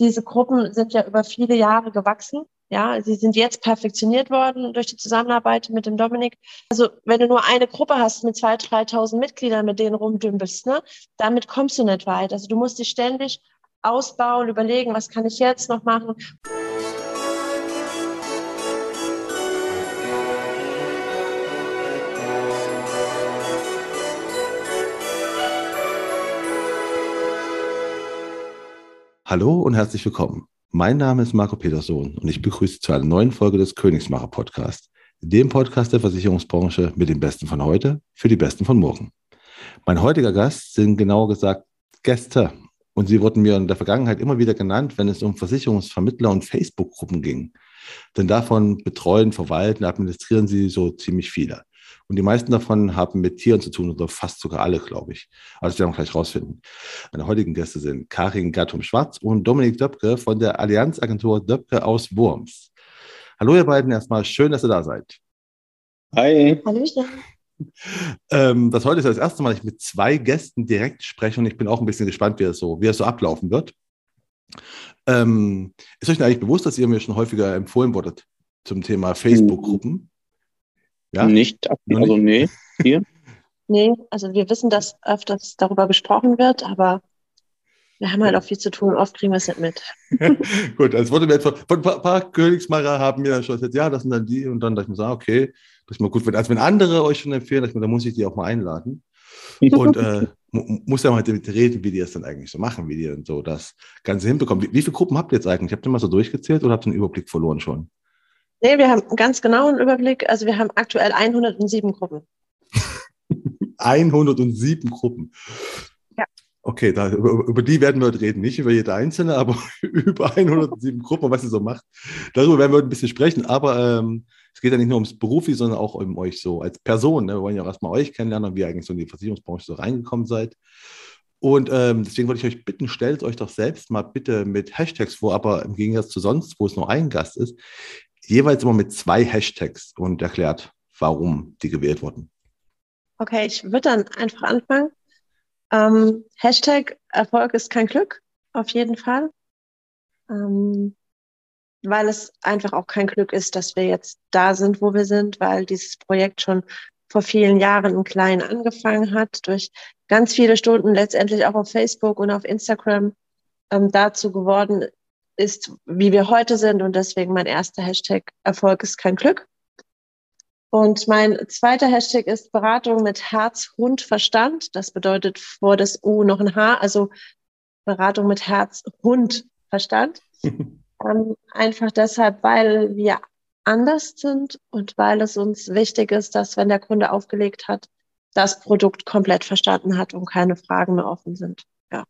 diese Gruppen sind ja über viele Jahre gewachsen. Ja, sie sind jetzt perfektioniert worden durch die Zusammenarbeit mit dem Dominik. Also wenn du nur eine Gruppe hast mit 2.000, 3.000 Mitgliedern, mit denen rumdümpelst, ne, damit kommst du nicht weit. Also du musst dich ständig ausbauen, überlegen, was kann ich jetzt noch machen. Hallo und herzlich willkommen. Mein Name ist Marco Petersohn und ich begrüße zu einer neuen Folge des Königsmacher Podcasts, dem Podcast der Versicherungsbranche mit den Besten von heute für die Besten von morgen. Mein heutiger Gast sind genauer gesagt Gäste und sie wurden mir in der Vergangenheit immer wieder genannt, wenn es um Versicherungsvermittler und Facebook-Gruppen ging. Denn davon betreuen, verwalten, administrieren sie so ziemlich viele. Und die meisten davon haben mit Tieren zu tun, oder fast sogar alle, glaube ich. Aber das werden wir gleich rausfinden. Meine heutigen Gäste sind Karin Gattum-Schwarz und Dominik Döpke von der Allianzagentur Döpke aus Worms. Hallo ihr beiden, erstmal schön, dass ihr da seid. Hi. Hallöchen. Ähm, das heute ist das erste Mal, dass ich mit zwei Gästen direkt spreche und ich bin auch ein bisschen gespannt, wie es so, wie es so ablaufen wird. Ähm, ist euch eigentlich bewusst, dass ihr mir schon häufiger empfohlen wurdet zum Thema Facebook-Gruppen? Ja? Nicht, also nee, hier. nee, also wir wissen, dass öfters darüber gesprochen wird, aber wir haben halt auch viel zu tun, oft kriegen wir es nicht mit. Gut, als wurde mir jetzt von, von ein paar, paar Königsmacher haben mir schon gesagt, ja, das sind dann die und dann dachte ich mir so, okay, das ist mal gut. Als wenn andere euch schon empfehlen, dachte ich mir, da muss ich die auch mal einladen. Und äh, muss ja mal damit reden, wie die das dann eigentlich so machen, wie die dann so das Ganze hinbekommen. Wie, wie viele Gruppen habt ihr jetzt eigentlich? Habt ihr mal so durchgezählt oder habt ihr einen Überblick verloren schon? Nee, wir haben ganz genau einen Überblick. Also wir haben aktuell 107 Gruppen. 107 Gruppen. Ja. Okay, da, über, über, die werden wir heute reden. Nicht über jede einzelne, aber über 107 Gruppen, was sie so macht. Darüber werden wir heute ein bisschen sprechen. Aber ähm, es geht ja nicht nur ums Berufi, sondern auch um euch so als Person. Ne? Wir wollen ja auch erstmal euch kennenlernen, wie ihr eigentlich so in die Versicherungsbranche so reingekommen seid. Und ähm, deswegen wollte ich euch bitten, stellt euch doch selbst mal bitte mit Hashtags vor, aber im Gegensatz zu sonst, wo es nur ein Gast ist, jeweils immer mit zwei Hashtags und erklärt, warum die gewählt wurden. Okay, ich würde dann einfach anfangen. Ähm, Hashtag Erfolg ist kein Glück, auf jeden Fall. Ähm, weil es einfach auch kein Glück ist, dass wir jetzt da sind, wo wir sind, weil dieses Projekt schon vor vielen Jahren im Kleinen angefangen hat, durch ganz viele Stunden letztendlich auch auf Facebook und auf Instagram ähm, dazu geworden ist, wie wir heute sind und deswegen mein erster Hashtag Erfolg ist kein Glück. Und mein zweiter Hashtag ist Beratung mit Herz, Hund, Verstand. Das bedeutet vor das U noch ein H, also Beratung mit Herz, Hund, Verstand. ähm, einfach deshalb, weil wir anders sind und weil es uns wichtig ist, dass wenn der Kunde aufgelegt hat, das Produkt komplett verstanden hat und keine Fragen mehr offen sind. Ja.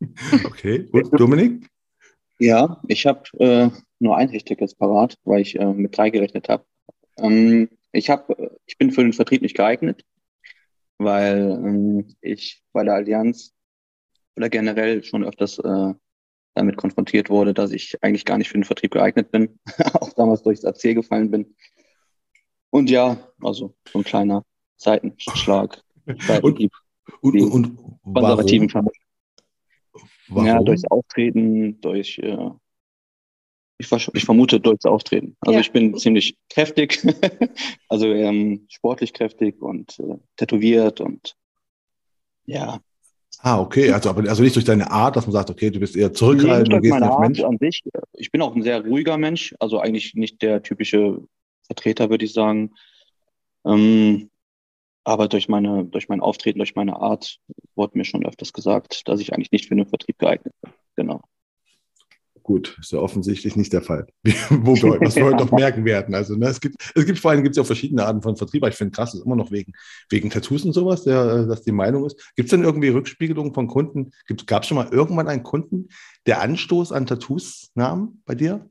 Okay, gut. Dominik? Ja, ich habe äh, nur ein Hashtag jetzt parat, weil ich äh, mit drei gerechnet habe. Ähm, ich hab, ich bin für den Vertrieb nicht geeignet, weil ähm, ich bei der Allianz oder generell schon öfters äh, damit konfrontiert wurde, dass ich eigentlich gar nicht für den Vertrieb geeignet bin, auch damals durchs AC gefallen bin. Und ja, also so ein kleiner Seitenschlag. und, und, und, konservativen warum? Warum? Ja, durchs Auftreten, durch, äh, ich, ich, vermute durchs Auftreten. Also ja. ich bin ziemlich kräftig, also ähm, sportlich kräftig und äh, tätowiert und ja. Ah, okay, also, aber, also nicht durch deine Art, dass man sagt, okay, du bist eher zurückhaltend, nee, du gehst Art Mensch. an sich. Ich bin auch ein sehr ruhiger Mensch, also eigentlich nicht der typische Vertreter, würde ich sagen. Ähm, aber durch meine, durch mein Auftreten, durch meine Art wurde mir schon öfters gesagt, dass ich eigentlich nicht für den Vertrieb geeignet bin. Genau. Gut, ist ja offensichtlich nicht der Fall. Wo wir, was wir heute noch merken werden. Also, ne, es gibt, es gibt vor allem gibt es ja verschiedene Arten von Vertrieb. Aber ich finde krass, ist immer noch wegen, wegen Tattoos und sowas, der, dass die Meinung ist. Gibt es denn irgendwie Rückspiegelungen von Kunden? Gab es schon mal irgendwann einen Kunden, der Anstoß an Tattoos nahm bei dir?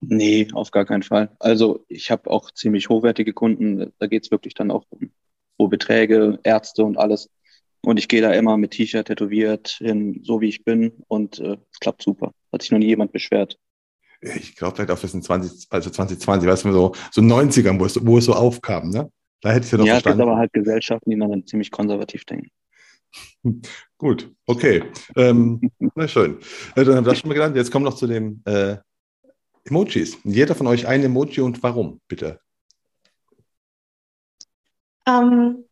Nee, auf gar keinen Fall. Also ich habe auch ziemlich hochwertige Kunden. Da geht es wirklich dann auch um hohe Beträge, Ärzte und alles. Und ich gehe da immer mit T-Shirt tätowiert hin, so wie ich bin. Und äh, es klappt super. Hat sich noch nie jemand beschwert. Ich glaube vielleicht auch bis in 20, also 2020, weißt du, so, so 90ern, wo es, wo es so aufkam, ne? Da hätte ich ja noch ja, verstanden. Ja, es gibt aber halt Gesellschaften, die dann ziemlich konservativ denken. Gut, okay. Ähm, na schön. Äh, dann haben wir das schon mal gelernt. Jetzt kommen wir noch zu den äh, Emojis. Jeder von euch ein Emoji und warum, bitte? Ähm,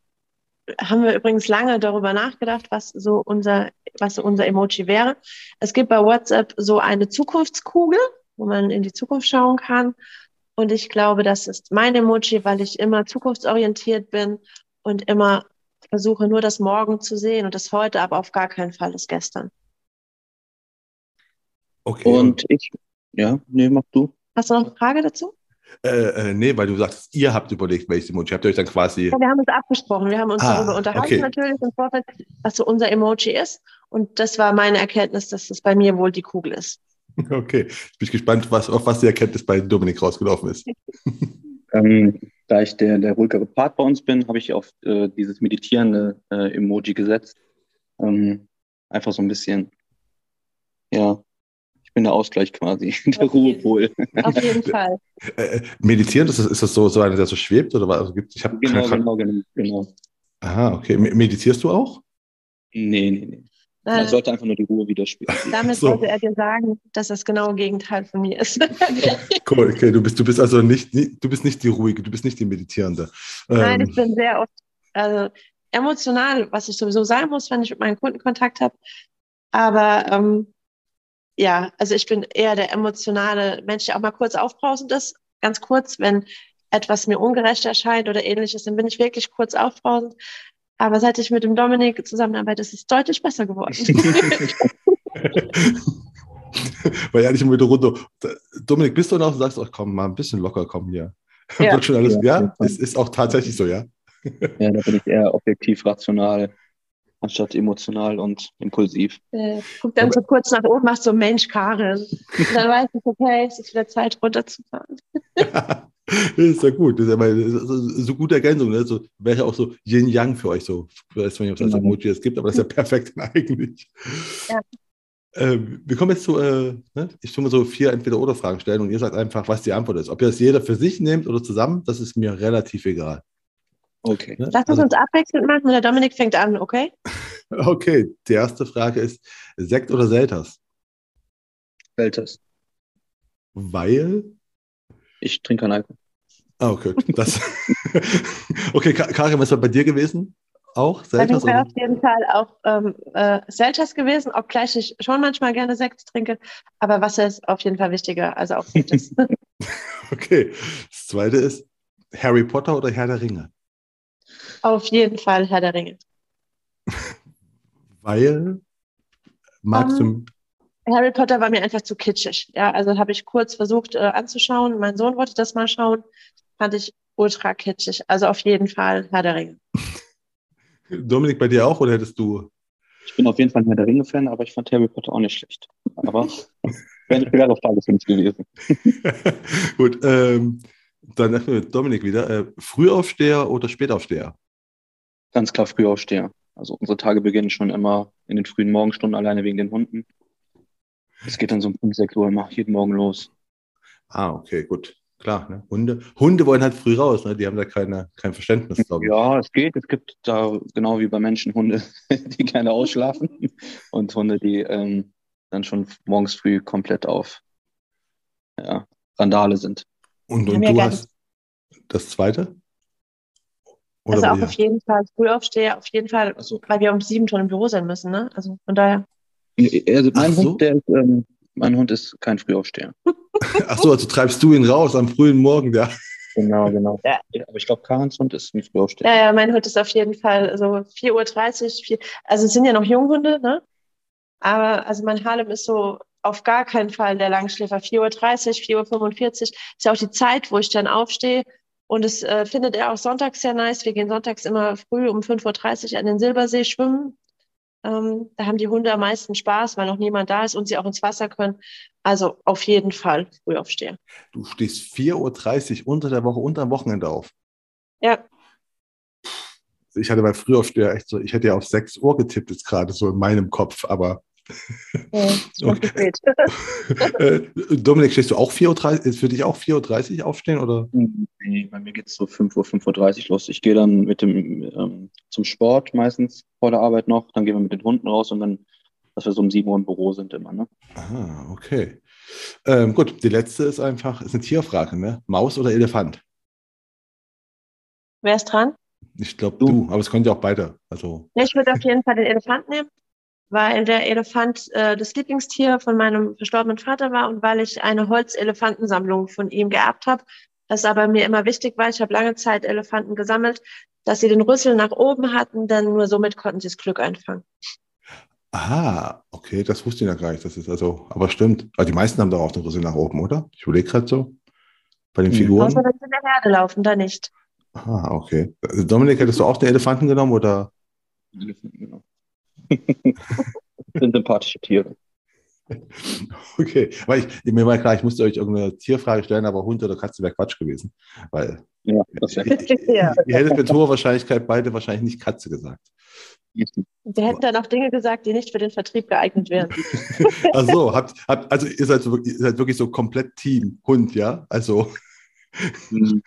haben wir übrigens lange darüber nachgedacht, was so unser, was so unser Emoji wäre. Es gibt bei WhatsApp so eine Zukunftskugel, wo man in die Zukunft schauen kann. Und ich glaube, das ist mein Emoji, weil ich immer zukunftsorientiert bin und immer versuche, nur das Morgen zu sehen und das heute, aber auf gar keinen Fall das Gestern. Okay. Und ich, ja, nee, mach du. Hast du noch eine Frage dazu? Äh, äh, nee, weil du sagst, ihr habt überlegt, welches Emoji. Habt ihr euch dann quasi. Ja, wir haben uns abgesprochen. Wir haben uns ah, darüber unterhalten, okay. natürlich im Vorfeld, was so unser Emoji ist. Und das war meine Erkenntnis, dass es bei mir wohl die Kugel ist. Okay, ich bin gespannt, was, auf was die Erkenntnis bei Dominik rausgelaufen ist. ähm, da ich der, der ruhigere Part bei uns bin, habe ich auf äh, dieses meditierende äh, Emoji gesetzt. Ähm, einfach so ein bisschen, ja, bin der Ausgleich quasi, der auf Ruhepol. Auf jeden Fall. Äh, äh, meditieren, ist das, ist das so, so einer, der so schwebt? Oder was? Also gibt, ich genau, genau, genau, genau. Aha, okay. Meditierst du auch? Nee, nee, nee. Man sollte einfach nur die Ruhe widerspiegeln. Damit so. wollte er dir sagen, dass das genaue Gegenteil von mir ist. cool, okay, du bist, du bist also nicht, du bist nicht die ruhige, du bist nicht die Meditierende. Nein, ähm. ich bin sehr oft also emotional, was ich sowieso sein muss, wenn ich mit meinen Kunden Kontakt habe. Aber ähm, ja, also ich bin eher der emotionale Mensch, der auch mal kurz aufbrausend ist. Ganz kurz, wenn etwas mir ungerecht erscheint oder ähnliches, dann bin ich wirklich kurz aufbrausend. Aber seit ich mit dem Dominik zusammenarbeite, ist es deutlich besser geworden. Weil ja nicht immer wieder runter. Dominik, bist du noch und sagst, ach komm, mal ein bisschen locker kommen hier. Ja, Wird schon alles, ja, ja ist, ist auch tatsächlich so, ja. Ja, da bin ich eher objektiv rational anstatt emotional und impulsiv. Äh, guck dann so kurz nach oben, machst so Mensch, Karin. Und dann weiß ich, okay, es ist wieder Zeit runterzufahren. das ist ja gut. Das ist ja mal so, so gute Ergänzung. Ne? So, wäre ja auch so Yin-Yang für euch so. Ich weiß nicht, ob es das Emoji es gibt, aber das ist ja perfekt eigentlich. Ja. Ähm, wir kommen jetzt zu, äh, ne? ich tue mir so vier Entweder-Oder-Fragen stellen und ihr sagt einfach, was die Antwort ist. Ob ihr das jeder für sich nehmt oder zusammen, das ist mir relativ egal. Okay. Ne? Lass uns also, uns abwechselnd machen und der Dominik fängt an, okay? Okay, die erste Frage ist: Sekt oder Selters? Selters. Weil? Ich trinke keinen Alkohol. Ah, okay. Das okay, Karin, was war bei dir gewesen? Auch Selters? Bei mir auf jeden Fall auch ähm, äh, Selters gewesen, obgleich ich schon manchmal gerne Sekt trinke. Aber Wasser ist auf jeden Fall wichtiger, also auch Selters. okay. Das zweite ist Harry Potter oder Herr der Ringe? Auf jeden Fall Herr der Ringe. Weil magst um, du. Harry Potter war mir einfach zu kitschig. Ja, also habe ich kurz versucht äh, anzuschauen. Mein Sohn wollte das mal schauen. Fand ich ultra kitschig. Also auf jeden Fall Herr der Ringe. Dominik, bei dir auch oder hättest du? Ich bin auf jeden Fall ein Herr der Ringe-Fan, aber ich fand Harry Potter auch nicht schlecht. Aber wäre eine schwere Frage für mich gewesen. Gut, ähm, dann mit Dominik wieder. Äh, Frühaufsteher oder Spätaufsteher? Ganz klar Frühaufsteher. Also unsere Tage beginnen schon immer in den frühen Morgenstunden alleine wegen den Hunden. Es geht dann so um 5, 6 Uhr immer jeden Morgen los. Ah, okay, gut. Klar, ne? Hunde, Hunde wollen halt früh raus, ne? die haben da keine, kein Verständnis, glaube ich. Ja, es geht. Es gibt da genau wie bei Menschen Hunde, die gerne ausschlafen und Hunde, die ähm, dann schon morgens früh komplett auf ja, Randale sind. Und, und du hast das zweite? Oder also auch auf jeden Fall Frühaufsteher, auf jeden Fall, so. weil wir um sieben schon im Büro sein müssen, ne? Also von daher. Also mein, so. Hund, der ist, ähm, mein Hund ist kein Frühaufsteher. Ach so, also treibst du ihn raus am frühen Morgen, ja. Genau, genau. Ja. aber ich glaube, Karens Hund ist ein Frühaufsteher. Ja, ja, mein Hund ist auf jeden Fall so 4.30 Uhr, also es sind ja noch Junghunde, ne? Aber also mein Harlem ist so auf gar keinen Fall der Langschläfer. 4.30 Uhr, 4.45 Uhr ist ja auch die Zeit, wo ich dann aufstehe. Und es äh, findet er auch sonntags sehr nice. Wir gehen sonntags immer früh um 5.30 Uhr an den Silbersee schwimmen. Ähm, da haben die Hunde am meisten Spaß, weil noch niemand da ist und sie auch ins Wasser können. Also auf jeden Fall früh aufstehen. Du stehst 4.30 Uhr unter der Woche, unter dem Wochenende auf. Ja. Ich hatte bei Frühaufsteher echt so, ich hätte ja auf 6 Uhr getippt jetzt gerade so in meinem Kopf, aber Okay. Äh, Dominik, stehst du auch 4.30 Uhr? Ist für dich auch 4.30 Uhr aufstehen? Oder? Nee, bei mir geht's so 5 Uhr, 5.30 Uhr los. Ich gehe dann mit dem ähm, zum Sport meistens vor der Arbeit noch. Dann gehen wir mit den Hunden raus und dann, dass wir so um 7 Uhr im Büro sind immer. Ne? Ah, okay. Ähm, gut, die letzte ist einfach, ist eine Tierfrage, ne? Maus oder Elefant? Wer ist dran? Ich glaube Du. du, aber es können ja auch beide. Also, Ja, ich würde auf jeden Fall den Elefant nehmen, weil der Elefant äh, das Lieblingstier von meinem verstorbenen Vater war und weil ich eine Holzelefantensammlung von ihm geerbt habe. Das aber mir immer wichtig war, ich habe lange Zeit Elefanten gesammelt, dass sie den Rüssel nach oben hatten, denn nur somit konnten sie das Glück einfangen. aha, okay, das wusste ich ja gar nicht. Das ist also, aber stimmt. Also die meisten haben doch auch den Rüssel nach oben, oder? Ich überlege gerade so. Bei den Mhm. Figuren. Außer wenn sie in der Herde laufen, dann nicht. Ah, okay. Dominik, hättest du auch den Elefanten genommen oder? Elefanten, genau. Das sind sympathische Tiere. Okay, weil ich, mir war klar, ich musste euch irgendeine Tierfrage stellen, aber Hund oder Katze wäre Quatsch gewesen. Weil Ja, das ihr, wäre Ja. ihr hättet mit hoher Wahrscheinlichkeit beide wahrscheinlich nicht Katze gesagt. Wir hätten dann auch Dinge gesagt, die nicht für den Vertrieb geeignet wären. Ach so, habt, habt, also ihr seid, so, wirklich- ihr seid wirklich so komplett Team Hund, ja? Also, Hm,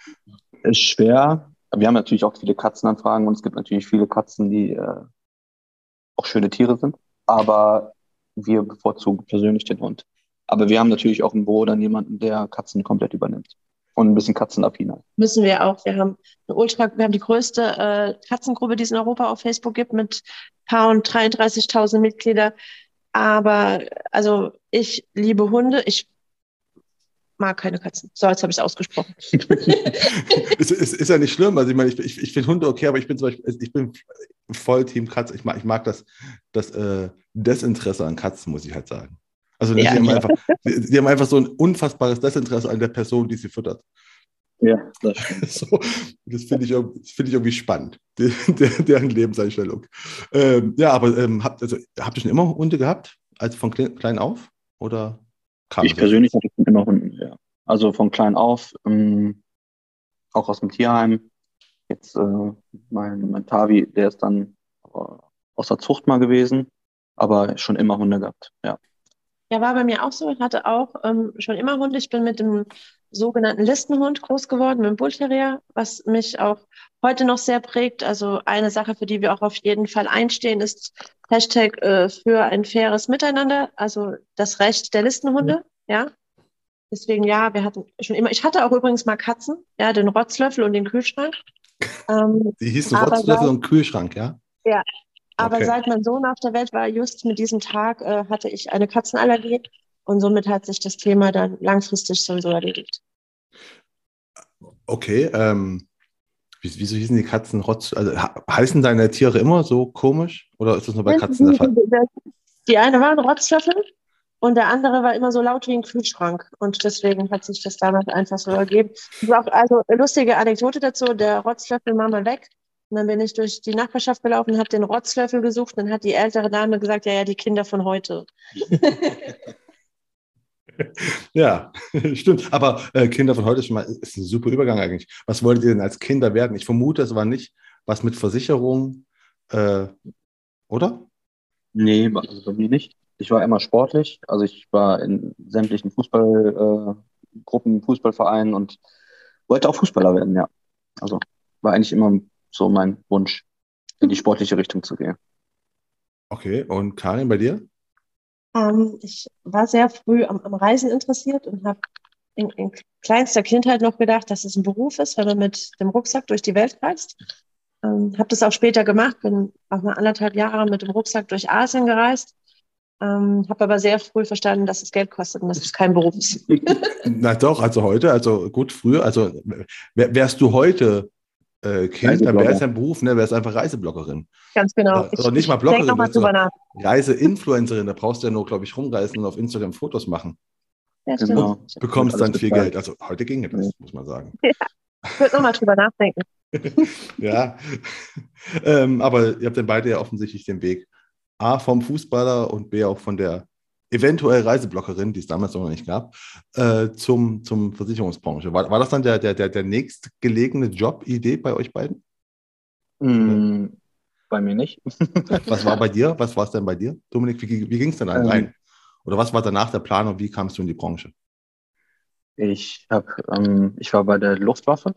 Ist schwer. Wir haben natürlich auch viele Katzenanfragen und es gibt natürlich viele Katzen, die äh, auch schöne Tiere sind. Aber wir bevorzugen persönlich den Hund. Aber wir haben natürlich auch im Büro dann jemanden, der Katzen komplett übernimmt. Und ein bisschen katzenaffiner. Müssen wir auch. Wir haben eine Ultra, wir haben die größte äh, Katzengruppe, die es in Europa auf Facebook gibt, mit paar und 33.000 Mitglieder. Aber also ich liebe Hunde. Ich mag keine Katzen. So, jetzt habe ich es ausgesprochen. es ist, ist ja nicht schlimm. Also, ich meine, ich, ich, ich finde Hunde okay, aber ich bin zum Beispiel, ich bin voll Team Katze. Ich mag, ich mag das, das äh, Desinteresse an Katzen, muss ich halt sagen. Also, Ja. die, haben einfach, die, die haben einfach so ein unfassbares Desinteresse an der Person, die sie füttert. Ja, das stimmt. So, das finde ich, finde ich irgendwie spannend, die, der, deren Lebenseinstellung. Ähm, ja, aber ähm, habt, also, habt ihr schon immer Hunde gehabt, also von klein, auf? Oder kam Ich persönlich hatte schon immer Hunde. Also von klein auf, ähm, auch aus dem Tierheim. Jetzt äh, mein, mein Tavi, der ist dann äh, aus der Zucht mal gewesen, aber schon immer Hunde gehabt, ja. Ja, war bei mir auch so. Ich hatte auch ähm, schon immer Hunde. Ich bin mit dem sogenannten Listenhund groß geworden, mit dem Bullterrier, was mich auch heute noch sehr prägt. Also eine Sache, für die wir auch auf jeden Fall einstehen, ist Hashtag äh, für ein faires Miteinander, also das Recht der Listenhunde, ja. Deswegen ja, wir hatten schon immer, ich hatte auch übrigens mal Katzen, ja, den Rotzlöffel und den Kühlschrank. Ähm, Die hießen Rotzlöffel und Kühlschrank, ja? aber Okay. seit mein Sohn auf der Welt war, just mit diesem Tag, äh, hatte ich eine Katzenallergie und somit hat sich das Thema dann langfristig sowieso erledigt. Okay, ähm, wie- wieso hießen die Katzen Rotz? Also, heißen deine Tiere immer so komisch? Oder ist das nur bei Katzen der Fall? Die eine war ein Rotzlöffel und der andere war immer so laut wie ein Kühlschrank. Und deswegen hat sich das damals einfach so ergeben. Auch, also eine lustige Anekdote dazu, der Rotzlöffel war mal weg. Und dann bin ich durch die Nachbarschaft gelaufen, habe den Rotzlöffel gesucht. Dann hat die ältere Dame gesagt, ja, ja, die Kinder von heute. Ja, stimmt. Aber äh, Kinder von heute ist, schon mal, ist ein super Übergang eigentlich. Was wolltet ihr denn als Kinder werden? Ich vermute, es war nicht was mit Versicherung, äh, oder? Nee, also bei mir nicht. Ich war immer sportlich. Also ich war in sämtlichen Fußballgruppen, äh, Fußballvereinen und wollte auch Fußballer werden, ja. Also war eigentlich immer so mein Wunsch, in die sportliche Richtung zu gehen. Okay, und Karin, bei dir? Ähm, ich war sehr früh am, am Reisen interessiert und habe in, in kleinster Kindheit noch gedacht, dass es ein Beruf ist, wenn man mit dem Rucksack durch die Welt reist. Ähm, habe das auch später gemacht, bin auch mal anderthalb Jahre mit dem Rucksack durch Asien gereist. Ähm, habe aber sehr früh verstanden, dass es Geld kostet und dass es kein Beruf ist. Na doch, also heute, also gut, früher, also wär, wärst du heute äh, Kind, dann wäre es ein Beruf, ne? Wärst einfach Reisebloggerin. Ganz genau. Oder nicht mal Bloggerin, denk noch mal drüber nach. Reiseinfluencerin, da brauchst du ja nur, glaube ich, rumreisen und auf Instagram Fotos machen. Ja. Genau. Bekommst dann viel. Geld. Also heute ginge das, Ja. muss man sagen. Ich würde noch mal drüber nachdenken. Ja, ähm, aber ihr habt dann beide ja offensichtlich den Weg A vom Fußballer und B auch von der eventuell Reisebloggerin, die es damals noch nicht gab, äh, zum, zum Versicherungsbranche. War, war das dann der, der, der, der nächstgelegene Job-Idee bei euch beiden? Mm, bei mir nicht. was war bei dir? Was war es denn bei dir, Dominik? Wie, wie ging es denn ähm, rein? Oder was war danach der Plan und wie kamst du in die Branche? Ich, hab, ähm, ich war bei der Luftwaffe,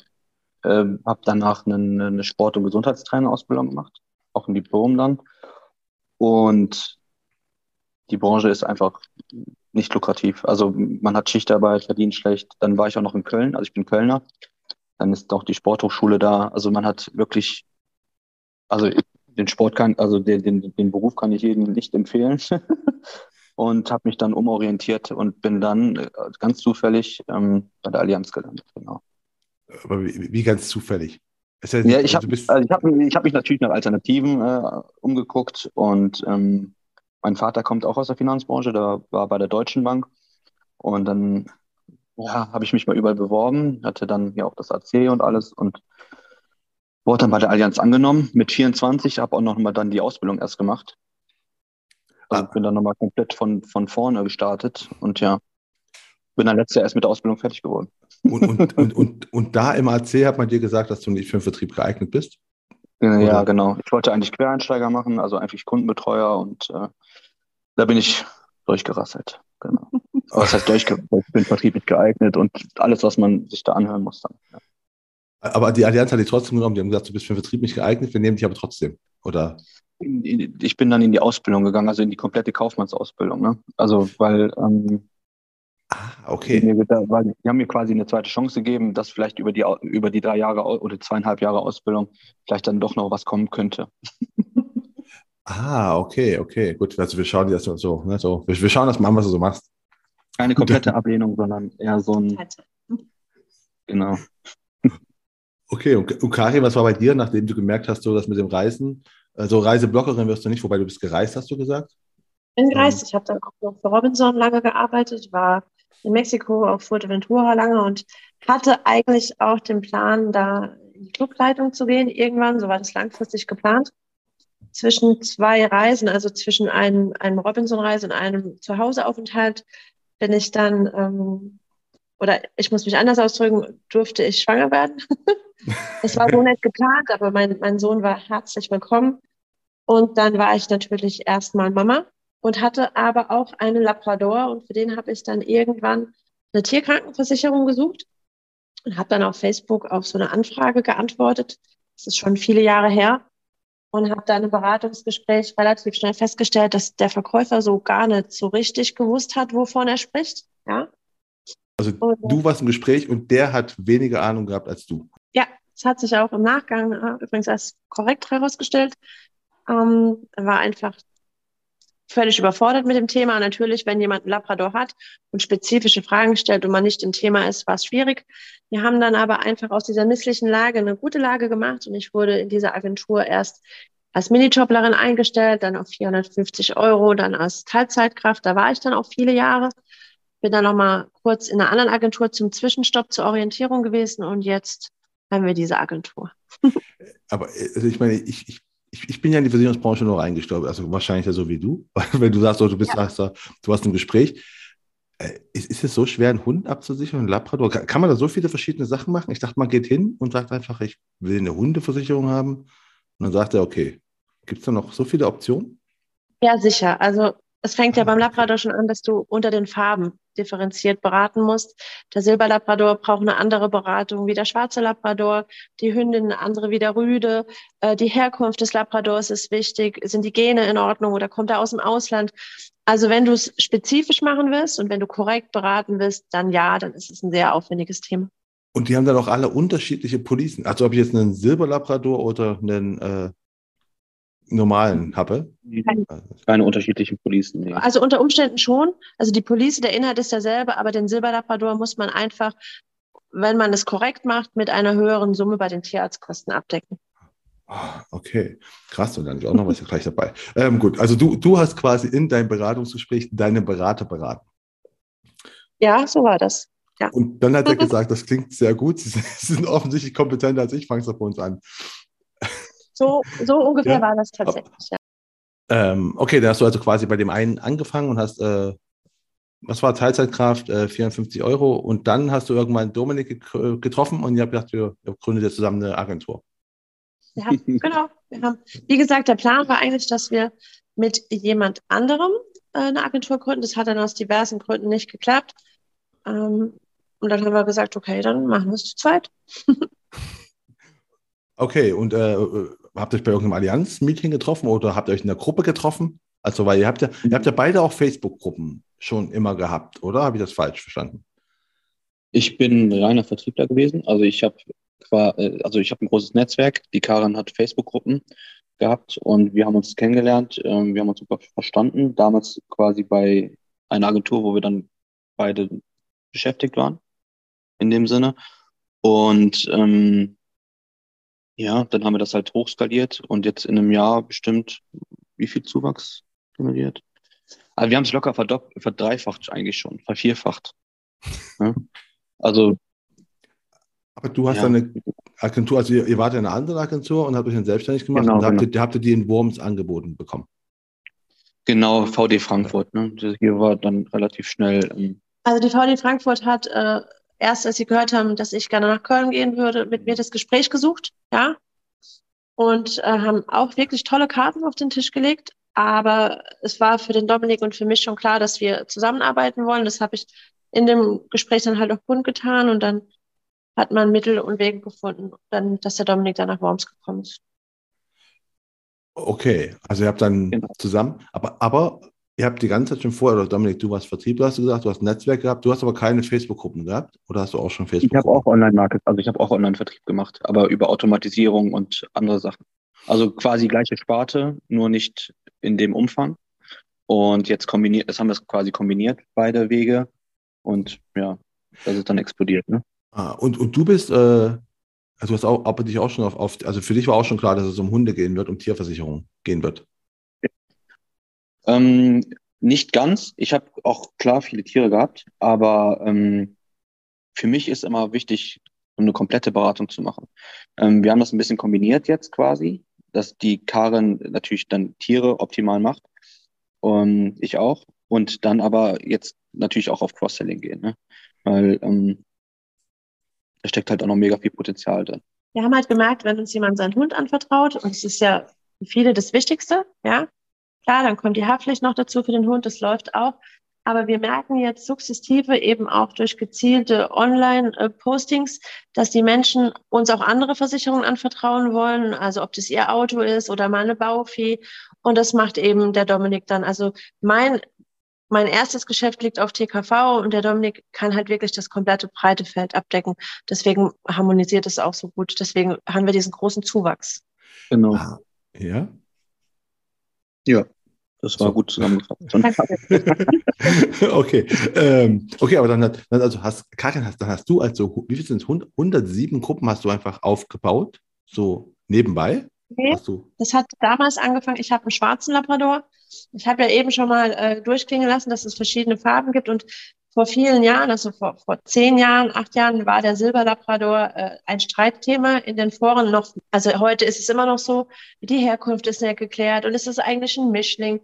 äh, habe danach eine, eine Sport- und Gesundheitstrainerausbildung gemacht, auch ein Diplom dann. Und die Branche ist einfach nicht lukrativ. Also man hat Schichtarbeit, verdient schlecht. Dann war ich auch noch in Köln, also ich bin Kölner. Dann ist auch die Sporthochschule da. Also man hat wirklich, also den Sport kann, also den, den, den Beruf kann ich jedem nicht empfehlen. und habe mich dann umorientiert und bin dann äh, ganz zufällig ähm, bei der Allianz gelandet. Genau. Aber wie, wie ganz zufällig? Ja, ja, ich habe also ich hab, ich hab mich natürlich nach Alternativen äh, umgeguckt und ähm, mein Vater kommt auch aus der Finanzbranche, der war bei der Deutschen Bank und dann ja, habe ich mich mal überall beworben, hatte dann ja auch das AC und alles und wurde dann bei der Allianz angenommen mit 24, habe auch noch mal dann die Ausbildung erst gemacht. Also ah. bin dann nochmal komplett von, von vorne gestartet und ja, bin dann letztes Jahr erst mit der Ausbildung fertig geworden. Und, und, und, und, und da im AC hat man dir gesagt, dass du nicht für den Vertrieb geeignet bist? Ja, Oder? genau. Ich wollte eigentlich Quereinsteiger machen, also eigentlich Kundenbetreuer und äh, da bin ich durchgerasselt. Genau. Aber das heißt durchgerasselt, ich bin Vertrieb nicht geeignet und alles, was man sich da anhören muss dann. Ja. Aber die Allianz hat dich trotzdem genommen, die haben gesagt, du bist für den Vertrieb nicht geeignet, wir nehmen dich aber trotzdem, oder? Ich bin dann in die Ausbildung gegangen, also in die komplette Kaufmannsausbildung. Ne? Also, weil ähm, okay. Die haben mir quasi eine zweite Chance gegeben, dass vielleicht über die, über die drei Jahre oder zweieinhalb Jahre Ausbildung vielleicht dann doch noch was kommen könnte. Ah, okay, okay, gut. Also wir schauen das so, ne, so. Wir, wir schauen das mal an, was du so machst. Keine komplette Ablehnung, sondern eher so ein. Genau. Okay, und, und Kari, was war bei dir, nachdem du gemerkt hast, so das mit dem Reisen? Also Reisebloggerin wirst du nicht, wobei du bist gereist, hast du gesagt? Ich bin gereist. Ähm. Ich habe dann auch noch für Robinson lange gearbeitet, war in Mexiko auf Fuerteventura lange und hatte eigentlich auch den Plan, da in die Clubleitung zu gehen irgendwann. So war das langfristig geplant. Zwischen zwei Reisen, also zwischen einem, einem Robinson-Reise und einem Zuhauseaufenthalt, bin ich dann, ähm, oder ich muss mich anders ausdrücken, durfte ich schwanger werden. das war so nicht geplant, aber mein, mein Sohn war herzlich willkommen. Und dann war ich natürlich erstmal Mama und hatte aber auch einen Labrador und für den habe ich dann irgendwann eine Tierkrankenversicherung gesucht und habe dann auf Facebook auf so eine Anfrage geantwortet. Das ist schon viele Jahre her und habe dann im Beratungsgespräch relativ schnell festgestellt, dass der Verkäufer so gar nicht so richtig gewusst hat, wovon er spricht. Ja. Also und, du warst im Gespräch und der hat weniger Ahnung gehabt als du. Ja, das hat sich auch im Nachgang äh, übrigens als korrekt herausgestellt. Ähm, war einfach völlig überfordert mit dem Thema. Natürlich, wenn jemand einen Labrador hat und spezifische Fragen stellt und man nicht im Thema ist, war es schwierig. Wir haben dann aber einfach aus dieser misslichen Lage eine gute Lage gemacht und ich wurde in dieser Agentur erst als Minijoblerin eingestellt, dann auf 450 Euro, dann als Teilzeitkraft. Da war ich dann auch viele Jahre. Bin dann nochmal kurz in einer anderen Agentur zum Zwischenstopp zur Orientierung gewesen und jetzt haben wir diese Agentur. Aber also ich meine, ich, ich ich, ich bin ja in die Versicherungsbranche nur reingestorben, also wahrscheinlich ja so wie du, wenn du sagst, oh, du bist ja. hast, du hast ein Gespräch. Äh, ist, ist, es so schwer, einen Hund abzusichern, einen Labrador? Kann, kann, man da so viele verschiedene Sachen machen? Ich dachte, man geht hin und sagt einfach, ich will eine Hundeversicherung haben. Und dann sagt er, okay, gibt es da noch so viele Optionen? Ja, sicher. Also es fängt ja beim Labrador schon an, dass du unter den Farben differenziert beraten musst. Der Silberlabrador braucht eine andere Beratung wie der schwarze Labrador, die Hündin eine andere wie der Rüde. Äh, die Herkunft des Labradors ist wichtig. Sind die Gene in Ordnung oder kommt er aus dem Ausland? Also wenn du es spezifisch machen willst und wenn du korrekt beraten willst, dann ja, dann ist es ein sehr aufwendiges Thema. Und die haben dann auch alle unterschiedliche Policen. Also ob ich jetzt einen Silberlabrador oder einen äh, normalen habe? Keine, keine unterschiedlichen Policen. Nee. Also unter Umständen schon. Also die Police, der Inhalt ist derselbe, aber den Silberlabrador muss man einfach, wenn man es korrekt macht, mit einer höheren Summe bei den Tierarztkosten abdecken. Ah, okay, krass, und dann ist auch noch was gleich dabei. Ähm, gut, also du, du hast quasi in deinem Beratungsgespräch deine Berater beraten. Ja, so war das. Ja. Und dann hat er gesagt, das klingt sehr gut, Sie sind offensichtlich kompetenter als ich, fangst du bei uns an. So, so ungefähr ja. war das tatsächlich, ja. Ähm, okay, da hast du also quasi bei dem einen angefangen und hast, äh, was war Teilzeitkraft, äh, 54 Euro und dann hast du irgendwann Dominik getroffen und ihr habt gedacht, ihr, ihr gründet jetzt zusammen eine Agentur. Ja, genau. Wir haben, wie gesagt, der Plan war eigentlich, dass wir mit jemand anderem äh, eine Agentur gründen. Das hat dann aus diversen Gründen nicht geklappt. Ähm, und dann haben wir gesagt, okay, dann machen wir es zu zweit. okay, und äh, habt ihr euch bei irgendeinem Allianz-Meeting getroffen oder habt ihr euch in der Gruppe getroffen? Also, weil ihr habt ja, ihr habt ja beide auch Facebook-Gruppen schon immer gehabt, oder? Habe ich das falsch verstanden? Ich bin reiner Vertriebler gewesen. Also ich habe äh, also ich habe ein großes Netzwerk. Die Karin hat Facebook-Gruppen gehabt und wir haben uns kennengelernt. Ähm, wir haben uns super verstanden. Damals quasi bei einer Agentur, wo wir dann beide beschäftigt waren, in dem Sinne. Und ähm, ja, dann haben wir das halt hochskaliert und jetzt in einem Jahr bestimmt, wie viel Zuwachs generiert? Also wir haben es locker verdreifacht eigentlich schon, vervierfacht. Ja? Also. Aber du hast ja. eine Agentur, also ihr, ihr wart ja eine andere Agentur und habt euch dann selbstständig gemacht genau, und habt, genau. ihr, habt ihr die in Worms angeboten bekommen? Genau, VD Frankfurt. Ne? Das hier war dann relativ schnell. Ähm, also die VD Frankfurt hat äh, erst, als sie gehört haben, dass ich gerne nach Köln gehen würde, mit mir das Gespräch gesucht, ja. Und äh, haben auch wirklich tolle Karten auf den Tisch gelegt. Aber es war für den Dominik und für mich schon klar, dass wir zusammenarbeiten wollen. Das habe ich in dem Gespräch dann halt auch kundgetan und dann hat man Mittel und Wege gefunden, dann, dass der Dominik dann nach Worms gekommen ist. Okay, also ihr habt dann genau. zusammen, aber, aber ihr habt die ganze Zeit schon vorher, oder Dominik, du warst Vertrieb, hast du gesagt, du hast ein Netzwerk gehabt, du hast aber keine Facebook-Gruppen gehabt oder hast du auch schon Facebook? Ich habe auch Online-Market, also ich habe auch Online-Vertrieb gemacht, aber über Automatisierung und andere Sachen. Also quasi gleiche Sparte, nur nicht in dem Umfang. Und jetzt kombiniert, das haben wir quasi kombiniert, beide Wege. Und ja, das ist dann explodiert. Ne? Ah, und, und du bist, äh, also du hast auch, aber dich auch schon auf, auf, also für dich war auch schon klar, dass es um Hunde gehen wird, um Tierversicherung gehen wird. Ähm, nicht ganz. Ich habe auch klar viele Tiere gehabt, aber ähm, für mich ist immer wichtig, eine komplette Beratung zu machen. Ähm, wir haben das ein bisschen kombiniert jetzt quasi, dass die Karin natürlich dann Tiere optimal macht und ich auch und dann aber jetzt natürlich auch auf Cross-Selling gehen, ne? weil ähm, da steckt halt auch noch mega viel Potenzial drin. Wir haben halt gemerkt, wenn uns jemand seinen Hund anvertraut, und es ist ja für viele das Wichtigste, ja, klar, dann kommt die Haftpflicht noch dazu für den Hund, das läuft auch. Aber wir merken jetzt sukzessive eben auch durch gezielte Online-Postings, dass die Menschen uns auch andere Versicherungen anvertrauen wollen. Also ob das ihr Auto ist oder mal eine Baufee. Und das macht eben der Dominik dann. Also mein mein erstes Geschäft liegt auf TKV und der Dominik kann halt wirklich das komplette breite Feld abdecken. Deswegen harmonisiert es auch so gut. Deswegen haben wir diesen großen Zuwachs. Genau. Ah, ja. Ja, das war so. gut zusammengefasst. okay. Ähm, okay, aber dann, hat, also hast, Karin, hast, dann hast du also, wie viel sind es? 107 Gruppen hast du einfach aufgebaut, so nebenbei? Nee, das hat damals angefangen, ich habe einen schwarzen Labrador. Ich habe ja eben schon mal äh, durchklingen lassen, dass es verschiedene Farben gibt und vor vielen Jahren, also vor, vor zehn Jahren, acht Jahren, war der Silberlabrador äh, ein Streitthema in den Foren noch. Also heute ist es immer noch so, die Herkunft ist nicht geklärt und es ist eigentlich ein Mischling.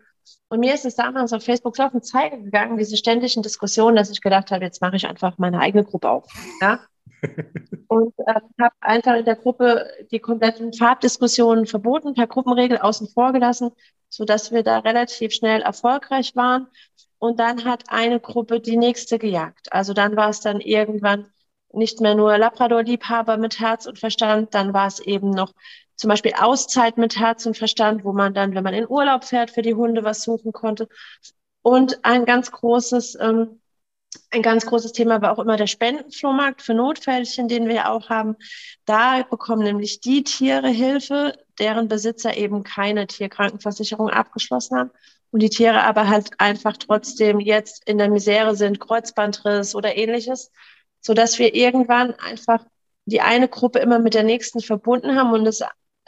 Und mir ist es damals auf Facebook so auf den Zeiger gegangen, diese ständigen Diskussionen, dass ich gedacht habe, jetzt mache ich einfach meine eigene Gruppe auf. Ja? und äh, habe einfach in der Gruppe die kompletten Farbdiskussionen verboten, per Gruppenregel außen vor gelassen, sodass wir da relativ schnell erfolgreich waren. Und dann hat eine Gruppe die nächste gejagt. Also dann war es dann irgendwann nicht mehr nur Labrador-Liebhaber mit Herz und Verstand, dann war es eben noch zum Beispiel Auszeit mit Herz und Verstand, wo man dann, wenn man in Urlaub fährt, für die Hunde was suchen konnte. Und ein ganz großes ähm, ein ganz großes Thema war auch immer der Spendenflohmarkt für Notfällchen, den wir auch haben. Da bekommen nämlich die Tiere Hilfe, deren Besitzer eben keine Tierkrankenversicherung abgeschlossen haben und die Tiere aber halt einfach trotzdem jetzt in der Misere sind, Kreuzbandriss oder ähnliches, so dass wir irgendwann einfach die eine Gruppe immer mit der nächsten verbunden haben und es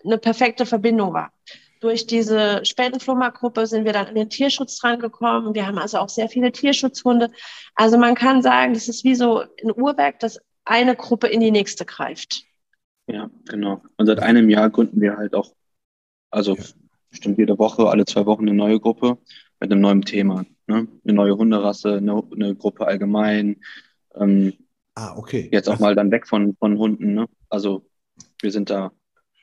eine perfekte Verbindung war. Durch diese Spendenflummergruppe sind wir dann an den Tierschutz drangekommen. Wir haben also auch sehr viele Tierschutzhunde. Also man kann sagen, das ist wie so ein Uhrwerk, das eine Gruppe in die nächste greift. Ja, genau. Und seit einem Jahr gründen wir halt auch, also bestimmt jede Woche, alle zwei Wochen eine neue Gruppe mit einem neuen Thema. Ne? Eine neue Hunderasse, eine, eine Gruppe allgemein. Ähm, ah, okay. Jetzt auch mal dann weg von, von Hunden. Ne? Also wir sind da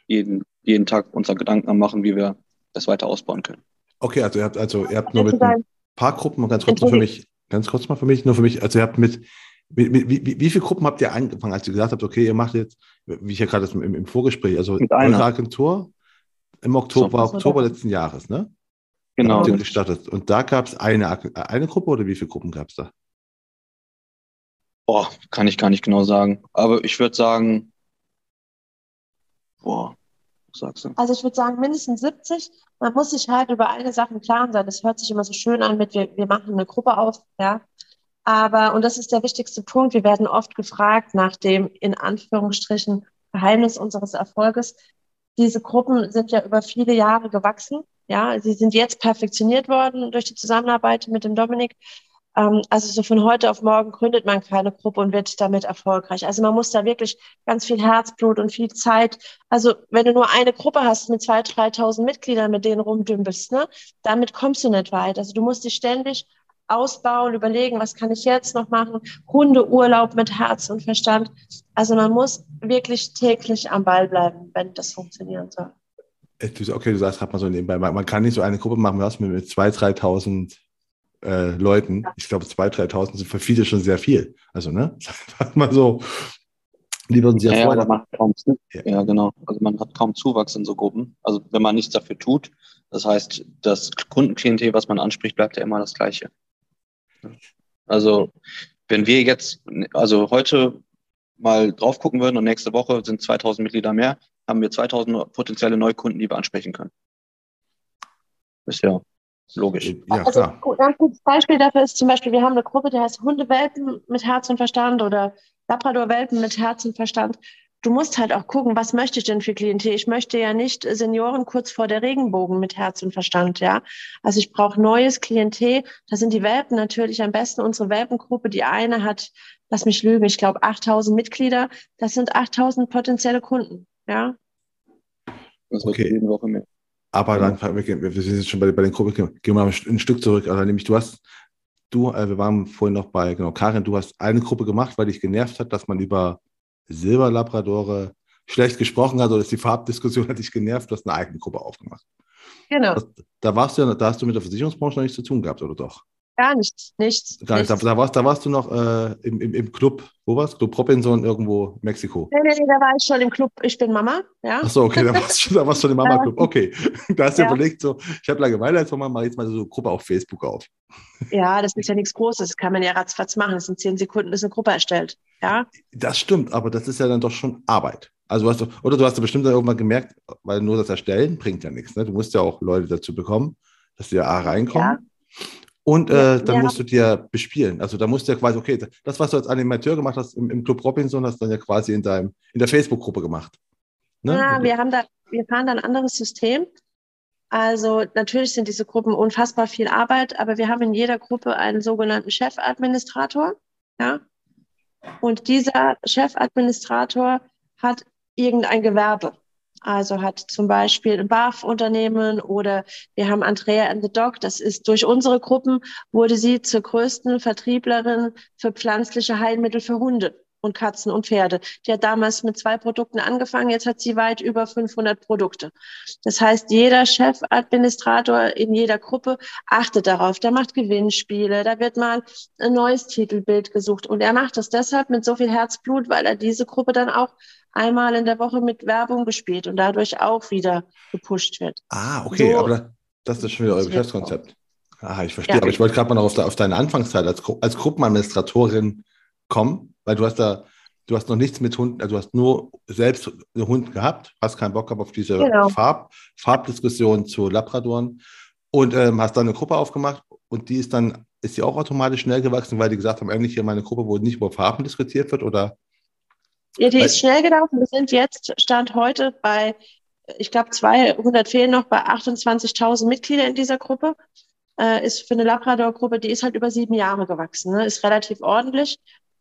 jeden jeden Tag uns Gedanken machen, wie wir das weiter ausbauen können. Okay, also ihr habt also ihr habt nur mit ein paar Gruppen, ganz kurz mal für mich, ganz kurz mal für mich, nur für mich, also ihr habt mit, mit, mit wie, wie, wie viele Gruppen habt ihr angefangen, als ihr gesagt habt, okay, ihr macht jetzt, wie ich ja gerade im, im Vorgespräch, also mit einer Agentur im Oktober, so, Oktober letzten Jahres, ne? Genau. gestartet. Und da gab es eine, eine Gruppe oder wie viele Gruppen gab es da? Boah, kann ich gar nicht genau sagen. Aber ich würde sagen, boah, sagst du? Also ich würde sagen, mindestens 70. Man muss sich halt über eine Sache im Klaren sein. Das hört sich immer so schön an mit, wir, wir machen eine Gruppe auf, ja. Aber, und das ist der wichtigste Punkt, wir werden oft gefragt nach dem, in Anführungsstrichen, Geheimnis unseres Erfolges. Diese Gruppen sind ja über viele Jahre gewachsen. Ja, sie sind jetzt perfektioniert worden durch die Zusammenarbeit mit dem Dominik. Ähm, also so von heute auf morgen gründet man keine Gruppe und wird damit erfolgreich. Also man muss da wirklich ganz viel Herzblut und viel Zeit. Also wenn du nur eine Gruppe hast mit zwei, 3.000 Mitgliedern, mit denen rumdümpelst, ne, damit kommst du nicht weit. Also du musst dich ständig ausbauen, überlegen, was kann ich jetzt noch machen? Hundeurlaub mit Herz und Verstand. Also man muss wirklich täglich am Ball bleiben, wenn das funktionieren soll. Äh, okay, du sagst gerade mal so nebenbei, man, kann nicht so eine Gruppe machen, was mit 2.000, 3.000 äh, Leuten. Ich glaube, 2.000, 3.000 sind für viele schon sehr viel. Also, ne? Sag mal so. Die würden sich ja, ja, freuen. Kaum, ja. ja, genau. Also man hat kaum Zuwachs in so Gruppen. Also wenn man nichts dafür tut. Das heißt, das Kundenklientel, was man anspricht, bleibt ja immer das Gleiche. Also wenn wir jetzt, also heute mal drauf gucken würden und nächste Woche sind 2000 Mitglieder mehr, haben wir 2000 potenzielle Neukunden, die wir ansprechen können. Ist ja Logisch. Ja, also, klar. Ein gutes Beispiel dafür ist zum Beispiel, wir haben eine Gruppe, die heißt Hundewelpen mit Herz und Verstand oder Labradorwelpen mit Herz und Verstand. Du musst halt auch gucken, was möchte ich denn für Klientel? Ich möchte ja nicht Senioren kurz vor der Regenbogen mit Herz und Verstand, ja. Also ich brauche neues Klientel. Da sind die Welpen natürlich am besten. Unsere Welpengruppe, die eine hat, lass mich lügen, ich glaube 8000 Mitglieder. Das sind 8000 potenzielle Kunden, ja. Das wird okay. jede Woche mehr. Aber dann, wir sind jetzt schon bei, bei den Gruppen, gehen wir mal ein Stück zurück. Also nämlich du hast, du, äh, wir waren vorhin noch bei, genau, Karin, du hast eine Gruppe gemacht, weil dich genervt hat, dass man über Silberlabradore schlecht gesprochen hat oder dass die Farbdiskussion hat dich genervt, du hast eine eigene Gruppe aufgemacht. Genau. Das, da warst du ja, da hast du mit der Versicherungsbranche noch nichts zu tun gehabt, oder doch? Gar nichts, nichts. Gar nichts. Da, da, warst, da warst du noch äh, im, im, im Club, wo warst du? Club Robinson irgendwo in Mexiko. Nee, nee, nee, da war ich schon im Club Ich bin Mama. Ja. Ach so, okay, da warst du schon, da warst schon im Mama-Club. Okay, da hast du ja. überlegt, so, ich habe Langeweile als Mama, mache jetzt mal so eine Gruppe auf Facebook auf. Ja, das ist ja nichts Großes, das kann man ja ratzfatz machen. Das sind zehn Sekunden, bis eine Gruppe erstellt. Ja. Das stimmt, aber das ist ja dann doch schon Arbeit. Also hast du, oder du hast ja bestimmt irgendwann gemerkt, weil nur das Erstellen bringt ja nichts. Ne? Du musst ja auch Leute dazu bekommen, dass die ja reinkommen. Ja. Und äh, dann ja. musst du dir bespielen. Also da musst du ja quasi, okay, das, was du als Animateur gemacht hast im, im Club Robinson, hast du dann ja quasi in deinem, in der Facebook-Gruppe gemacht. Ne? Ja, wir haben da, wir fahren da ein anderes System. Also natürlich sind diese Gruppen unfassbar viel Arbeit, aber wir haben in jeder Gruppe einen sogenannten Chefadministrator. Ja. Und dieser Chefadministrator hat irgendein Gewerbe. Also hat zum Beispiel ein BAF-Unternehmen oder wir haben Andrea and the Dog. Das ist durch unsere Gruppen wurde sie zur größten Vertrieblerin für pflanzliche Heilmittel für Hunde und Katzen und Pferde. Die hat damals mit zwei Produkten angefangen, jetzt hat sie weit über 500 Produkte. Das heißt, jeder Chefadministrator in jeder Gruppe achtet darauf. Der macht Gewinnspiele, da wird mal ein neues Titelbild gesucht und er macht das deshalb mit so viel Herzblut, weil er diese Gruppe dann auch einmal in der Woche mit Werbung bespielt und dadurch auch wieder gepusht wird. Ah, okay, so, aber das ist schon wieder euer Geschäftskonzept. Ah, ich verstehe. Ja. Aber ich wollte gerade mal noch auf, auf, deine Anfangszeit als, als Gruppenadministratorin kommen, weil du hast da, du hast noch nichts mit Hunden, also du hast nur selbst einen Hund gehabt, hast keinen Bock gehabt auf diese genau. Farb, Farbdiskussion zu Labradoren und ähm, hast dann eine Gruppe aufgemacht und die ist dann, ist die auch automatisch schnell gewachsen, weil die gesagt haben, eigentlich hier meine Gruppe, wo nicht über Farben diskutiert wird oder ja, die ist schnell gelaufen. Wir sind jetzt, Stand heute bei, ich glaube, 200 fehlen noch bei 28.000 Mitglieder in dieser Gruppe. Äh, ist für eine Labrador-Gruppe, die ist halt über sieben Jahre gewachsen, ne? ist relativ ordentlich.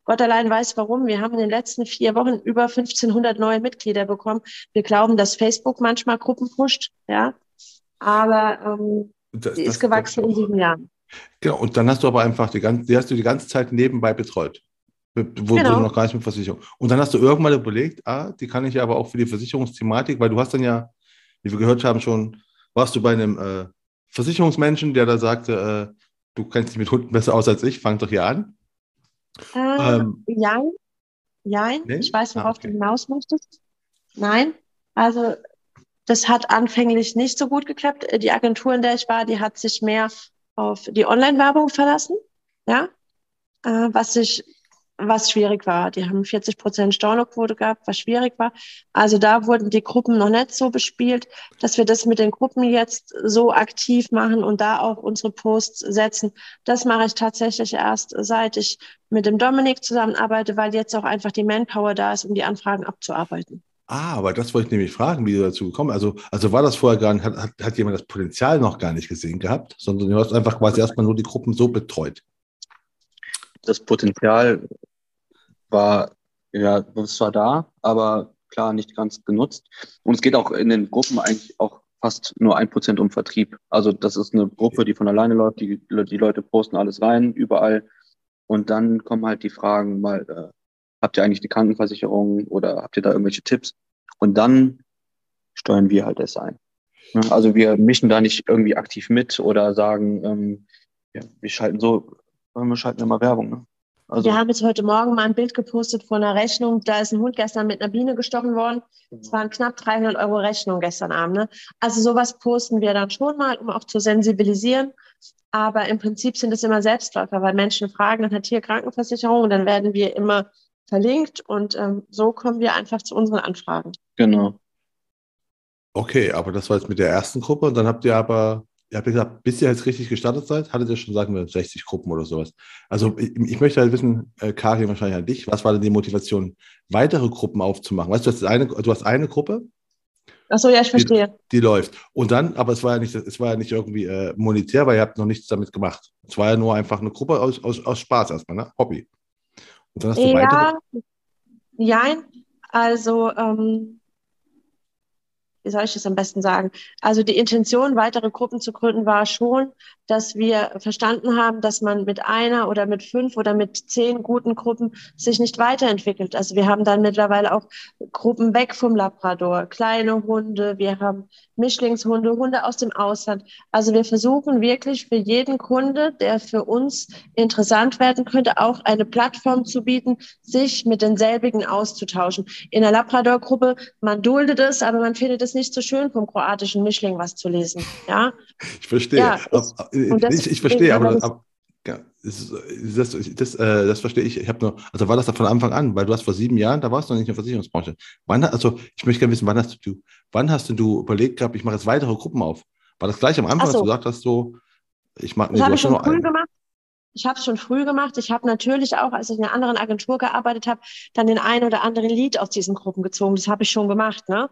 Gott allein weiß warum. Wir haben in den letzten vier Wochen über 1500 neue Mitglieder bekommen. Wir glauben, dass Facebook manchmal Gruppen pusht, ja. Aber ähm, das, die ist gewachsen in sieben Jahren. Genau. Und dann hast du aber einfach die ganze, die hast du die ganze Zeit nebenbei betreut. Wo, genau. wo noch gar nicht mit Versicherung. Und dann hast du irgendwann überlegt, ah, die kann ich ja aber auch für die Versicherungsthematik, weil du hast dann ja, wie wir gehört haben, schon, warst du bei einem äh, Versicherungsmenschen, der da sagte, äh, du kennst dich mit Hunden besser aus als ich, fang doch hier an. Äh, ähm, jein. Jein. Nee? Ich weiß, worauf ah, okay. du hinaus möchtest. Nein. Also, das hat anfänglich nicht so gut geklappt. Die Agentur, in der ich war, die hat sich mehr auf die Online-Werbung verlassen. Ja. Äh, was sich was schwierig war. Die haben 40 Prozent Stornoquote gehabt, was schwierig war. Also da wurden die Gruppen noch nicht so bespielt, dass wir das mit den Gruppen jetzt so aktiv machen und da auch unsere Posts setzen. Das mache ich tatsächlich erst, seit ich mit dem Dominik zusammenarbeite, weil jetzt auch einfach die Manpower da ist, um die Anfragen abzuarbeiten. Ah, aber das wollte ich nämlich fragen, wie du dazu gekommen Also, also war das vorher gar nicht, hat, hat, hat jemand das Potenzial noch gar nicht gesehen gehabt, sondern du hast einfach quasi erstmal nur die Gruppen so betreut das Potenzial war, ja, es war da, aber klar nicht ganz genutzt. Und es geht auch in den Gruppen eigentlich auch fast nur ein Prozent um Vertrieb. Also das ist eine Gruppe, die von alleine läuft, die, die Leute posten alles rein, überall. Und dann kommen halt die Fragen mal, äh, habt ihr eigentlich die Krankenversicherung oder habt ihr da irgendwelche Tipps? Und dann steuern wir halt das ein. Also wir mischen da nicht irgendwie aktiv mit oder sagen, ähm, ja, wir schalten so, wir schalten immer Werbung. Ne? Also, wir haben jetzt heute Morgen mal ein Bild gepostet von einer Rechnung. Da ist ein Hund gestern mit einer Biene gestochen worden. Es waren knapp 300 Euro Rechnung gestern Abend. Ne? Also sowas posten wir dann schon mal, um auch zu sensibilisieren. Aber im Prinzip sind es immer Selbstläufer, weil Menschen fragen, dann hat hier Krankenversicherung und dann werden wir immer verlinkt und ähm, so kommen wir einfach zu unseren Anfragen. Genau. Okay, aber das war jetzt mit der ersten Gruppe und dann habt ihr aber ihr habt gesagt, bis ihr jetzt richtig gestartet seid, hattet ihr schon, sagen wir, 60 Gruppen oder sowas. Also ich, ich möchte halt wissen, äh, Karin, wahrscheinlich an dich, was war denn die Motivation, weitere Gruppen aufzumachen? Weißt du, du hast eine, du hast eine Gruppe. Achso, ja, ich verstehe. Die, die, läuft. Und dann, aber es war ja nicht, es war ja nicht irgendwie äh, monetär, weil ihr habt noch nichts damit gemacht. Es war ja nur einfach eine Gruppe aus, aus, aus Spaß erstmal, ne? Hobby. Und dann hast du ja, weitere. Nein, also ähm, wie soll ich das am besten sagen? Also die Intention, weitere Gruppen zu gründen, war schon, dass wir verstanden haben, dass man mit einer oder mit fünf oder mit zehn guten Gruppen sich nicht weiterentwickelt. Also wir haben dann mittlerweile auch Gruppen weg vom Labrador, kleine Hunde, wir haben Mischlingshunde, Hunde aus dem Ausland. Also wir versuchen wirklich für jeden Kunde, der für uns interessant werden könnte, auch eine Plattform zu bieten, sich mit denselbigen auszutauschen. In der Labrador-Gruppe, man duldet es, aber man findet es nicht so schön, vom kroatischen Mischling was zu lesen. Ja? Ich verstehe. Ja, das, ich, ich, verstehe, aber, ja, das, das, das, äh, das, verstehe ich. Ich habe nur, also war das da von Anfang an, weil du hast vor sieben Jahren, da warst du noch nicht in der Versicherungsbranche. Wann, also ich möchte gerne wissen, wann hast du, wann hast du überlegt gehabt, ich mache jetzt weitere Gruppen auf? War das gleich am Anfang, so. dass du gesagt hast, so, ich mache, nee, das habe ich schon früh einen. gemacht. Ich habe es schon früh gemacht. Ich habe natürlich auch, als ich in einer anderen Agentur gearbeitet habe, dann den einen oder anderen Lied aus diesen Gruppen gezogen. Das habe ich schon gemacht. Ne?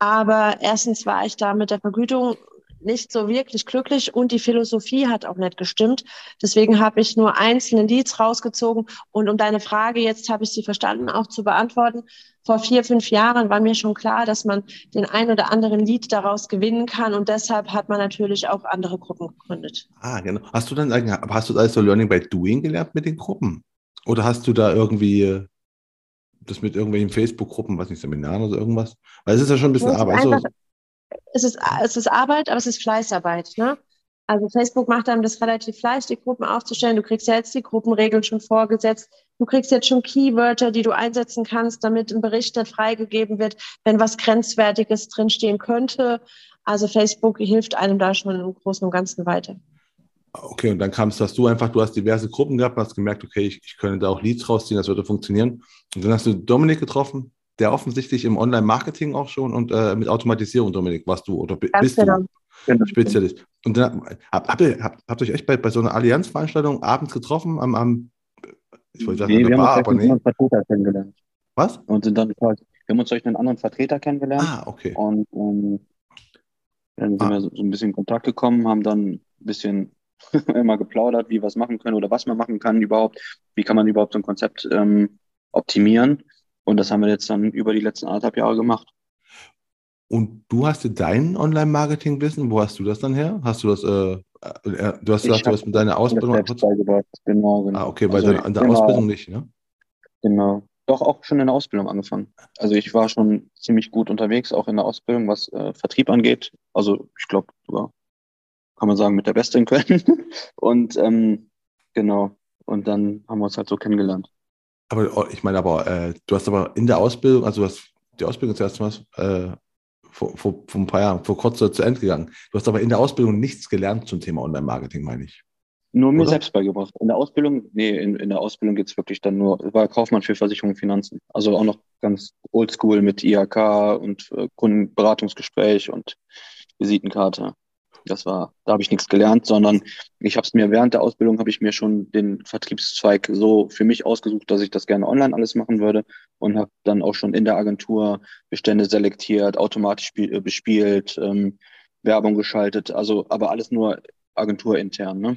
Aber erstens war ich da mit der Vergütung nicht so wirklich glücklich und die Philosophie hat auch nicht gestimmt. Deswegen habe ich nur einzelne Leads rausgezogen. Und um deine Frage, jetzt habe ich sie verstanden, auch zu beantworten. Vor vier, fünf Jahren war mir schon klar, dass man den ein oder anderen Lead daraus gewinnen kann. Und deshalb hat man natürlich auch andere Gruppen gegründet. Ah, genau. Hast du dann, hast du also Learning by Doing gelernt mit den Gruppen? Oder hast du da irgendwie das mit irgendwelchen Facebook-Gruppen, was nicht, Seminaren oder irgendwas? Weil es ist ja schon ein bisschen Arbeit. Also, es ist, es ist Arbeit, aber es ist Fleißarbeit. Ne? Also Facebook macht einem das relativ leicht, die Gruppen aufzustellen. Du kriegst ja jetzt die Gruppenregeln schon vorgesetzt. Du kriegst jetzt schon Keywörter, die du einsetzen kannst, damit ein Bericht nicht freigegeben wird, wenn was Grenzwertiges drinstehen könnte. Also Facebook hilft einem da schon im Großen und Ganzen weiter. Okay, und dann kam es, dass du einfach, du hast diverse Gruppen gehabt, hast gemerkt, okay, ich, ich könnte da auch Leads rausziehen, das würde funktionieren. Und dann hast du Dominik getroffen, der offensichtlich im Online-Marketing auch schon und äh, mit Automatisierung, Dominik, warst du oder Ganz bist genau. du Spezialist. Und dann habt ihr, habt, habt ihr euch echt bei, bei so einer Allianzveranstaltung abends getroffen am, am ich wollte sagen, nee, wir Bar, haben aber nee. Vertreter kennengelernt. Was? Und sind dann, wir haben uns durch einen anderen Vertreter kennengelernt. Ah, okay. Und, und dann sind ah. wir so, so ein bisschen in Kontakt gekommen, haben dann ein bisschen immer geplaudert, wie wir was machen können oder was man machen kann überhaupt. Wie kann man überhaupt so ein Konzept ähm, optimieren? Und das haben wir jetzt dann über die letzten anderthalb Jahre gemacht. Und du hast dein Online-Marketing-Wissen, wo hast du das dann her? Hast du das, äh, äh, du hast gesagt, du hast mit deiner Ausbildung. Genau, genau. Ah, okay, weil also, deine, der Ausbildung nicht, ne? Genau. Doch auch schon in der Ausbildung angefangen. Also ich war schon ziemlich gut unterwegs, auch in der Ausbildung, was äh, Vertrieb angeht. Also ich glaube sogar, kann man sagen, mit der Beste in Köln. Und ähm, genau. Und dann haben wir uns halt so kennengelernt. Aber oh, ich meine, aber äh, du hast aber in der Ausbildung, also du hast die Ausbildung zuerst mal äh, vor, vor, vor ein paar Jahren, vor kurzem zu Ende gegangen. Du hast aber in der Ausbildung nichts gelernt zum Thema Online-Marketing, meine ich. Nur mir Oder? selbst beigebracht. In der Ausbildung, nee, in, in der Ausbildung geht's wirklich dann nur, war Kaufmann für Versicherung und Finanzen. Also auch noch ganz oldschool mit IHK und äh, Kundenberatungsgespräch und Visitenkarte. Das war, da habe ich nichts gelernt, sondern ich habe es mir während der Ausbildung habe ich mir schon den Vertriebszweig so für mich ausgesucht, dass ich das gerne online alles machen würde und habe dann auch schon in der Agentur Bestände selektiert, automatisch äh, bespielt, ähm, Werbung geschaltet, also aber alles nur agenturintern. Ne?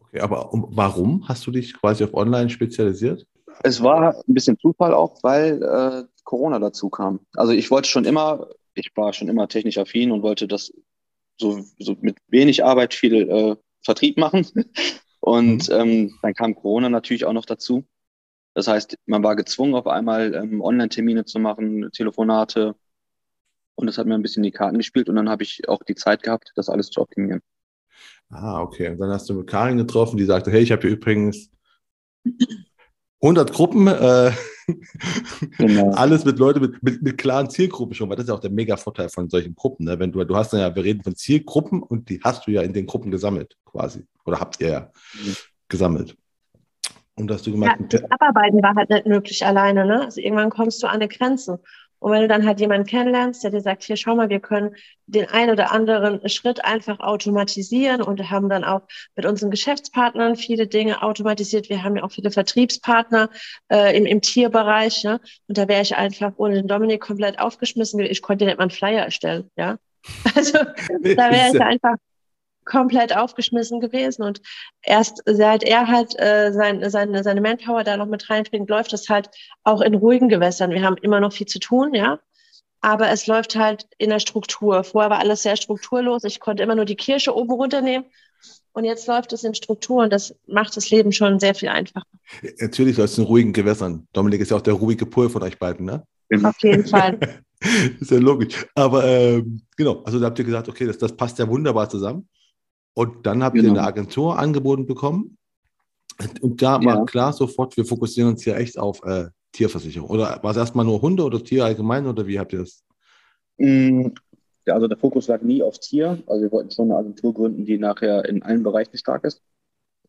Okay, aber um, warum hast du dich quasi auf Online spezialisiert? Es war ein bisschen Zufall auch, weil äh, Corona dazu kam. Also ich wollte schon immer, ich war schon immer technisch affin und wollte das so, so mit wenig Arbeit viel äh, Vertrieb machen. Und mhm. ähm, dann kam Corona natürlich auch noch dazu. Das heißt, man war gezwungen, auf einmal ähm, Online-Termine zu machen, Telefonate. Und das hat mir ein bisschen die Karten gespielt. Und dann habe ich auch die Zeit gehabt, das alles zu optimieren. Ah, okay. Und dann hast du mit Karin getroffen, die sagte, hey, ich habe hier übrigens 100 Gruppen, äh, genau. alles mit Leuten mit, mit, mit, klaren Zielgruppen schon, weil das ist ja auch der mega Vorteil von solchen Gruppen. Ne? Wenn du, du hast ja, wir reden von Zielgruppen und die hast du ja in den Gruppen gesammelt, quasi. Oder habt ihr ja mhm. gesammelt. Und hast du gemerkt, ja, das Abarbeiten war halt nicht möglich alleine, ne? Also irgendwann kommst du an eine Grenze. Und wenn du dann halt jemanden kennenlernst, der dir sagt, hier schau mal, wir können den ein oder anderen Schritt einfach automatisieren und haben dann auch mit unseren Geschäftspartnern viele Dinge automatisiert. Wir haben ja auch viele Vertriebspartner äh, im, im Tierbereich. Ne? Und da wäre ich einfach ohne den Dominik komplett aufgeschmissen. Ich konnte nicht mal einen Flyer erstellen. Ja, Also da wäre ich einfach komplett aufgeschmissen gewesen. Und erst seit er halt äh, sein, seine, seine Manpower da noch mit reinbringt, läuft das halt auch in ruhigen Gewässern. Wir haben immer noch viel zu tun, ja. Aber es läuft halt in der Struktur. Vorher war alles sehr strukturlos. Ich konnte immer nur die Kirsche oben runternehmen. Und jetzt läuft es in Struktur und das macht das Leben schon sehr viel einfacher. Natürlich läuft es in ruhigen Gewässern. Dominik ist ja auch der ruhige Pol von euch beiden, ne? Auf jeden Fall. ist ja logisch. Aber ähm, genau, also da habt ihr gesagt, okay, das, das passt ja wunderbar zusammen. Und dann habt genau. ihr eine Agentur angeboten bekommen. Und da war ja. klar sofort, wir fokussieren uns hier echt auf äh, Tierversicherung. Oder war es erstmal nur Hunde oder Tier allgemein oder wie habt ihr das? Mm, also der Fokus lag nie auf Tier. Also wir wollten schon eine Agentur gründen, die nachher in allen Bereichen stark ist.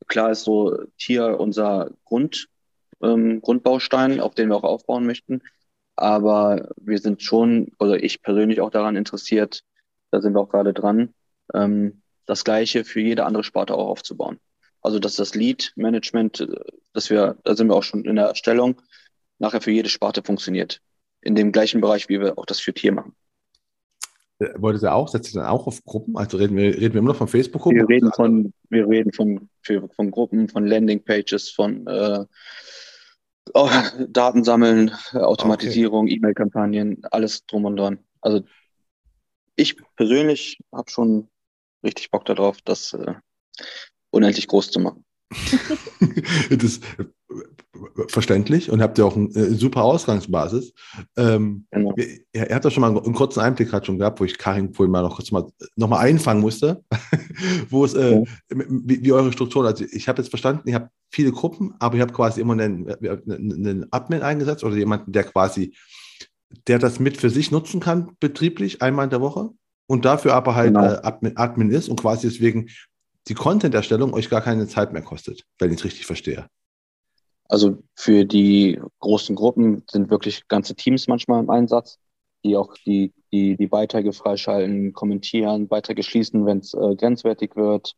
Klar ist so Tier unser Grund, ähm, Grundbaustein, auf den wir auch aufbauen möchten. Aber wir sind schon, oder ich persönlich auch daran interessiert, da sind wir auch gerade dran, ähm, das Gleiche für jede andere Sparte auch aufzubauen. Also dass das Lead-Management, dass wir, da sind wir auch schon in der Erstellung, nachher für jede Sparte funktioniert. In dem gleichen Bereich, wie wir auch das für Tier machen. Äh, Wollt ihr auch, setzt ihr dann auch auf Gruppen? Also reden wir, reden wir immer noch von Facebook-Gruppen? Wir reden von, wir reden von, für, von Gruppen, von Landing-Pages, von äh, oh, Datensammeln, Automatisierung, okay. E-Mail-Kampagnen, alles drum und dran. Also ich persönlich habe schon richtig Bock darauf, das äh, unendlich groß zu machen. das ist äh, verständlich und habt ihr auch eine äh, super Ausgangsbasis. Ähm, genau. er, er, hat da schon mal einen, kurzen Einblick hat schon gehabt, wo ich Karin vorhin mal noch kurz mal noch mal einfangen musste, wo es äh, ja. wie, wie, eure Struktur. Also ich habe jetzt verstanden, ihr habt viele Gruppen, aber ihr habt quasi immer einen, einen Admin eingesetzt oder jemanden, der quasi der das mit für sich nutzen kann, betrieblich, einmal in der Woche und dafür aber halt genau. äh, Admin, Admin ist und quasi deswegen die Content-Erstellung euch gar keine Zeit mehr kostet, wenn ich es richtig verstehe. Also für die großen Gruppen sind wirklich ganze Teams manchmal im Einsatz, die auch die, die, die Beiträge freischalten, kommentieren, Beiträge schließen, wenn es äh, grenzwertig wird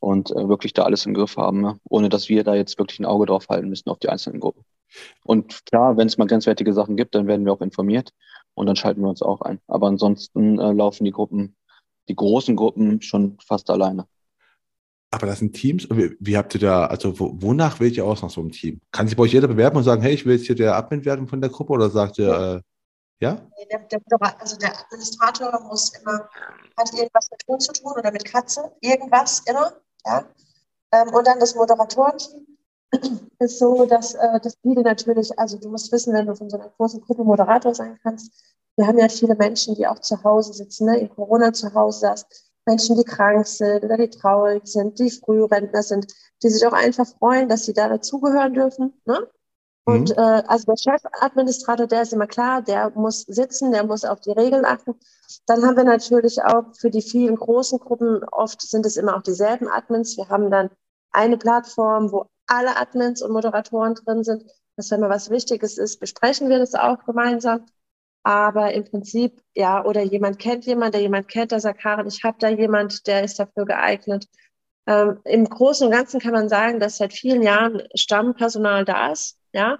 und äh, wirklich da alles im Griff haben, ne? ohne dass wir da jetzt wirklich ein Auge drauf halten müssen auf die einzelnen Gruppen. Und klar, wenn es mal grenzwertige Sachen gibt, dann werden wir auch informiert und dann schalten wir uns auch ein. Aber ansonsten äh, laufen die Gruppen, die großen Gruppen schon fast alleine. Aber das sind Teams. Wie, wie habt ihr da, also wo, wonach wählt ihr aus nach so einem Team? Kann sich bei euch jeder bewerben und sagen, hey, ich will jetzt hier der Admin werden von der Gruppe oder sagt ihr, äh, ja? Der, der, also der Administrator muss immer, hat irgendwas mit Hund zu tun oder mit Katze, irgendwas immer, ja. Ähm, und dann das Moderatorenteam ist so, dass, äh, dass viele natürlich, also du musst wissen, wenn du von so einer großen Gruppe Moderator sein kannst, wir haben ja viele Menschen, die auch zu Hause sitzen, ne, in Corona zu Hause saß, Menschen, die krank sind oder die traurig sind, die Frührentner sind, die sich auch einfach freuen, dass sie da dazugehören dürfen. Ne? Und mhm. äh, also der Chefadministrator, der ist immer klar, der muss sitzen, der muss auf die Regeln achten. Dann haben wir natürlich auch für die vielen großen Gruppen, oft sind es immer auch dieselben Admins. Wir haben dann eine Plattform, wo alle Admins und Moderatoren drin sind. Dass wenn mal was Wichtiges ist, besprechen wir das auch gemeinsam. Aber im Prinzip, ja, oder jemand kennt jemand, der jemand kennt, der sagt, Karen, ich habe da jemand, der ist dafür geeignet. Ähm, Im Großen und Ganzen kann man sagen, dass seit vielen Jahren Stammpersonal da ist ja.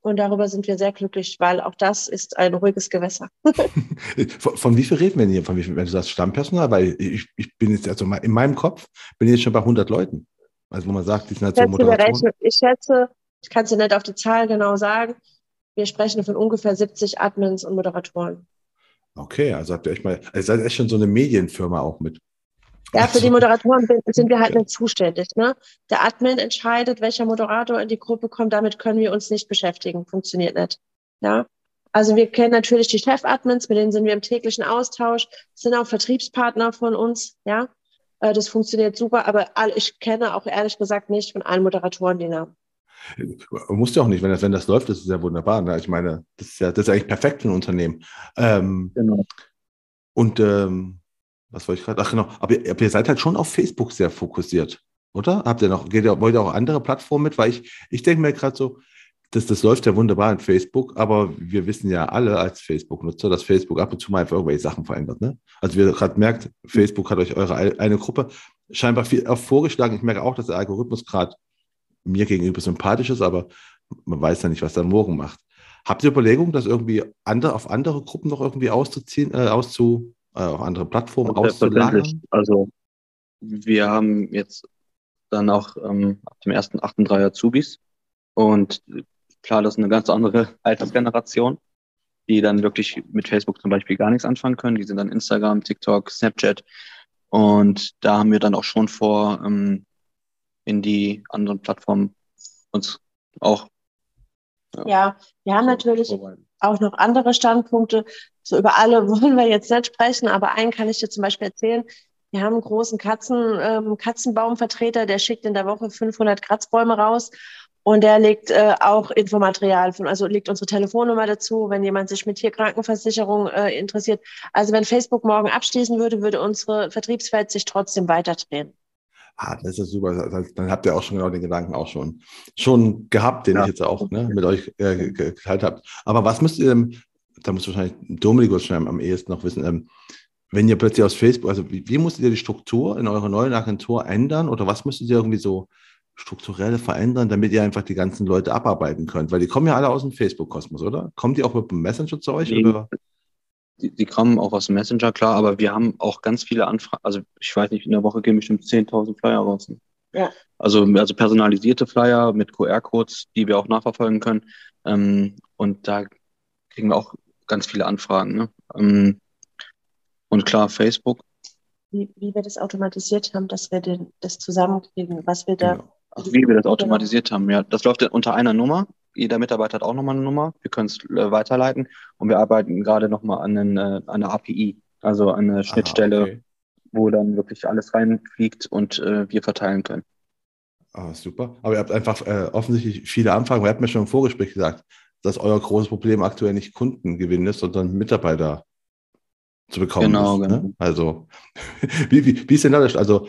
Und darüber sind wir sehr glücklich, weil auch das ist ein ruhiges Gewässer. von, von, wie viel reden wir denn hier? Von wie viel, wenn du sagst Stammpersonal? Weil ich, ich bin jetzt, also in meinem Kopf bin ich jetzt schon bei 100 Leuten. Also man sagt, die sind halt so Moderatoren. Ich schätze, ich kann es dir nicht auf die Zahl genau sagen. Wir sprechen von ungefähr 70 Admins und Moderatoren. Okay, also habt ihr euch mal, also seid echt schon so eine Medienfirma auch mit. Ja, für die Moderatoren sind wir halt nicht zuständig. Ne? Der Admin entscheidet, welcher Moderator in die Gruppe kommt. Damit können wir uns nicht beschäftigen. Funktioniert nicht. Ja. Also wir kennen natürlich die Chef-Admins, mit denen sind wir im täglichen Austausch, sind auch Vertriebspartner von uns. Ja, äh, das funktioniert super. Aber ich kenne auch ehrlich gesagt nicht von allen Moderatoren die Namen. Muss ja auch nicht, wenn das, wenn das läuft, das ist ja wunderbar. Ne? Ich meine, das ist ja, das ist eigentlich perfekt für ein Unternehmen. Ähm, genau. Und ähm, was wollte ich gerade? Ach genau, aber ihr, aber ihr, seid halt schon auf Facebook sehr fokussiert, oder? Habt ihr noch, geht ihr, wollt ihr auch andere Plattformen mit? Weil ich, ich denke mir gerade so, das, das läuft ja wunderbar in Facebook, aber wir wissen ja alle als Facebook-Nutzer, dass Facebook ab und zu mal einfach irgendwelche Sachen verändert. Ne? Also wie ihr gerade merkt, Facebook hat euch eure eine Gruppe scheinbar viel vorgeschlagen. Ich merke auch, dass der Algorithmus gerade mir gegenüber sympathisch ist, aber man weiß ja nicht, was er morgen macht. Habt ihr Überlegungen, das irgendwie andere, auf andere Gruppen noch irgendwie auszuziehen, äh, auszu, äh, auf andere Plattformen auszulagern? Also wir haben jetzt dann auch ähm, ab dem ersten 8. drei Azubis und klar, das ist eine ganz andere Altersgeneration, die dann wirklich mit Facebook zum Beispiel gar nichts anfangen können. Die sind dann Instagram, TikTok, Snapchat und da haben wir dann auch schon vor, ähm, in die anderen Plattformen uns auch ja, ja wir haben natürlich auch noch andere Standpunkte. So über alle wollen wir jetzt nicht sprechen, aber einen kann ich dir zum Beispiel erzählen. Wir haben einen großen Katzen, ähm, Katzenbaumvertreter, der schickt in der Woche 500 Kratzbäume raus und der legt äh, auch Infomaterial von, also legt unsere Telefonnummer dazu, wenn jemand sich mit Tierkrankenversicherung äh, interessiert. Also wenn Facebook morgen abschließen würde, würde unsere Vertriebswelt sich trotzdem weiterdrehen. Ah, das ist super. Dann habt ihr auch schon genau den Gedanken auch schon, schon gehabt, den ja. ich jetzt auch ne, mit euch äh, geteilt habe. Aber was müsst ihr, da muss wahrscheinlich Dominikus schon am ehesten noch wissen, ähm, wenn ihr plötzlich aus Facebook, also wie, wie musstet ihr die Struktur in eurer neuen Agentur ändern oder was müsstet ihr irgendwie so strukturell verändern, damit ihr einfach die ganzen Leute abarbeiten könnt? Weil die kommen ja alle aus dem Facebook-Kosmos, oder? Kommen die auch mit dem Messenger zu euch? Nee, oder? die, die kommen auch aus dem Messenger, klar, aber wir haben auch ganz viele Anfragen. Also ich weiß nicht, in der Woche gehen bestimmt 10.000 Flyer raus. Ja. Also, also personalisierte Flyer mit QR-Codes, die wir auch nachverfolgen können. Ähm, und da kriegen wir auch ganz viele Anfragen. Ne? Ähm, und klar, Facebook. Wie, wie wir das automatisiert haben, dass wir den, das zusammenkriegen, was wir da. Genau. Also wie wir das automatisiert haben, ja. Das läuft unter einer Nummer jeder Mitarbeiter hat auch nochmal eine Nummer. Wir können es äh, weiterleiten und wir arbeiten gerade nochmal an, einen, äh, an einer API, also eine Schnittstelle, Aha, okay. wo dann wirklich alles reinfliegt und äh, wir verteilen können. Ah, super. Aber ihr habt einfach äh, offensichtlich viele Anfragen. Ihr habt mir schon im Vorgespräch gesagt, dass euer großes Problem aktuell nicht Kundengewinn ist, sondern Mitarbeiter zu bekommen genau, ist. Ne? Genau. Also, wie, wie, wie ist denn das? Also,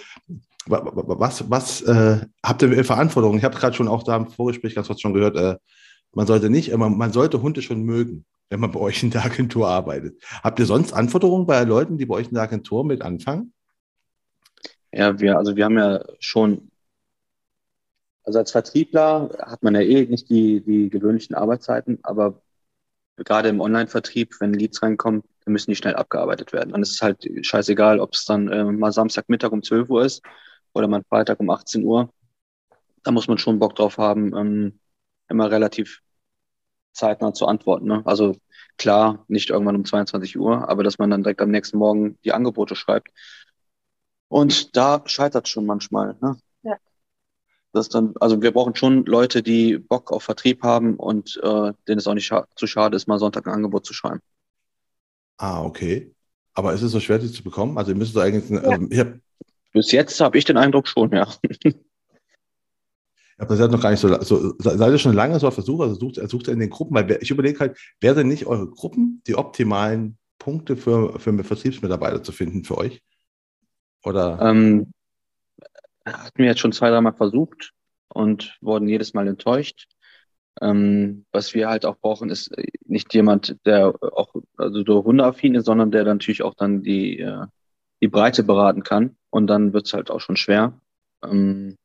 was, was äh, habt ihr Verantwortung? Ich habe gerade schon auch da im Vorgespräch ganz kurz schon gehört, äh, man sollte nicht, man, man sollte Hunde schon mögen, wenn man bei euch in der Agentur arbeitet. Habt ihr sonst Anforderungen bei Leuten, die bei euch in der Agentur mit anfangen? Ja, wir, also wir haben ja schon, also als Vertriebler hat man ja eh nicht die, die gewöhnlichen Arbeitszeiten, aber gerade im Online-Vertrieb, wenn Leads reinkommen, dann müssen die schnell abgearbeitet werden. Dann ist es halt scheißegal, ob es dann äh, mal Samstagmittag um 12 Uhr ist oder mal Freitag um 18 Uhr. Da muss man schon Bock drauf haben, ähm, immer relativ zeitnah zu antworten. Ne? Also klar, nicht irgendwann um 22 Uhr, aber dass man dann direkt am nächsten Morgen die Angebote schreibt. Und da scheitert es schon manchmal. Ne? Ja. das dann, also wir brauchen schon Leute, die Bock auf Vertrieb haben und äh, denen es auch nicht scha zu schade ist, mal Sonntag ein Angebot zu schreiben. Ah, okay. Aber ist es so schwer, die zu bekommen? Also ihr müsst eigentlich, ja. also ich hab, bis jetzt habe ich den Eindruck schon, ja. Aber seid noch gar nicht so, so seid ihr schon lange so auf Versuch, also sucht, sucht ihr in den Gruppen, weil ich überlege halt, wäre denn nicht eure Gruppen die optimalen Punkte für, für Vertriebsmitarbeiter zu finden für euch? Oder? Ähm, hatten wir jetzt schon zwei, dreimal versucht und wurden jedes Mal enttäuscht. Ähm, was wir halt auch brauchen, ist nicht jemand, der auch also so hundeaffin ist, sondern der natürlich auch dann die, äh, die Breite beraten kann. Und dann wird es halt auch schon schwer. Ähm,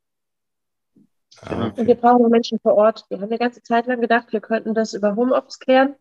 Ah, okay. Und wir brauchen Menschen vor Ort. Wir haben eine ganze Zeit lang gedacht, wir könnten das über Homeoffice klären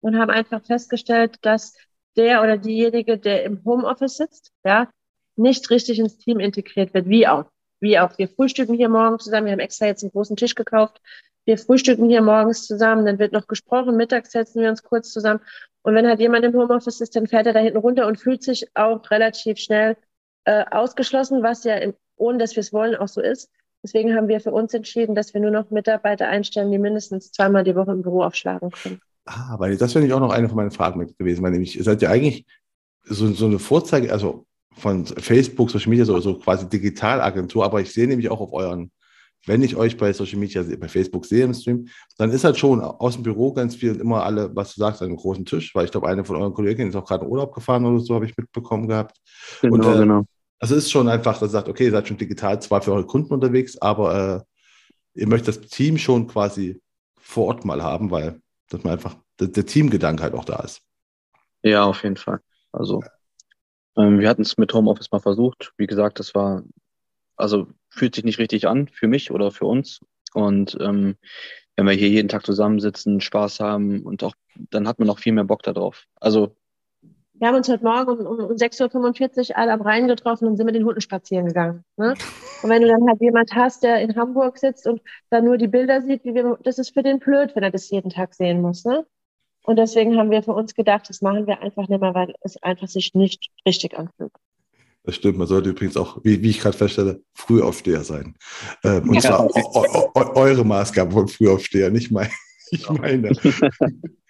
und haben einfach festgestellt, dass der oder diejenige, der im Homeoffice sitzt, ja, nicht richtig ins Team integriert wird. Wie auch. Wie auch. Wir frühstücken hier morgens zusammen. Wir haben extra jetzt einen großen Tisch gekauft. Wir frühstücken hier morgens zusammen. Dann wird noch gesprochen. Mittags setzen wir uns kurz zusammen. Und wenn halt jemand im Homeoffice ist, dann fährt er da hinten runter und fühlt sich auch relativ schnell äh, ausgeschlossen, was ja, im, ohne dass wir es wollen, auch so ist. Deswegen haben wir für uns entschieden, dass wir nur noch Mitarbeiter einstellen, die mindestens zweimal die Woche im Büro aufschlagen können. Ah, weil das wäre nämlich auch noch eine von meinen Fragen gewesen, weil nämlich ihr seid ja eigentlich so, so eine Vorzeige, also von Facebook, Social Media, so, so quasi Digitalagentur, aber ich sehe nämlich auch auf euren, wenn ich euch bei Social Media, bei Facebook sehe im Stream, dann ist halt schon aus dem Büro ganz viel immer alle, was du sagst, an einem großen Tisch, weil ich glaube, eine von euren Kolleginnen ist auch gerade in Urlaub gefahren oder so, habe ich mitbekommen gehabt. Genau, und, äh, genau. Also es ist schon einfach, dass ihr sagt, okay, ihr seid schon digital zwar für eure Kunden unterwegs, aber äh, ihr möchtet das Team schon quasi vor Ort mal haben, weil dass man einfach der, der Teamgedanke halt auch da ist. Ja, auf jeden Fall. Also ähm, wir hatten es mit Homeoffice mal versucht. Wie gesagt, das war, also fühlt sich nicht richtig an für mich oder für uns. Und ähm, wenn wir hier jeden Tag zusammensitzen, Spaß haben und auch, dann hat man noch viel mehr Bock darauf. Also wir haben uns heute Morgen um, um, um 6.45 Uhr alle am Rhein getroffen und sind mit den Hunden spazieren gegangen. Ne? Und wenn du dann halt jemand hast, der in Hamburg sitzt und dann nur die Bilder sieht, wie wir, das ist für den blöd, wenn er das jeden Tag sehen muss. Ne? Und deswegen haben wir für uns gedacht, das machen wir einfach nicht mehr, weil es einfach sich nicht richtig anfühlt. Das stimmt, man sollte übrigens auch, wie, wie ich gerade feststelle, Frühaufsteher sein. Ähm, und ja. zwar eure Maßgabe von Frühaufsteher, nicht, mein, nicht meine.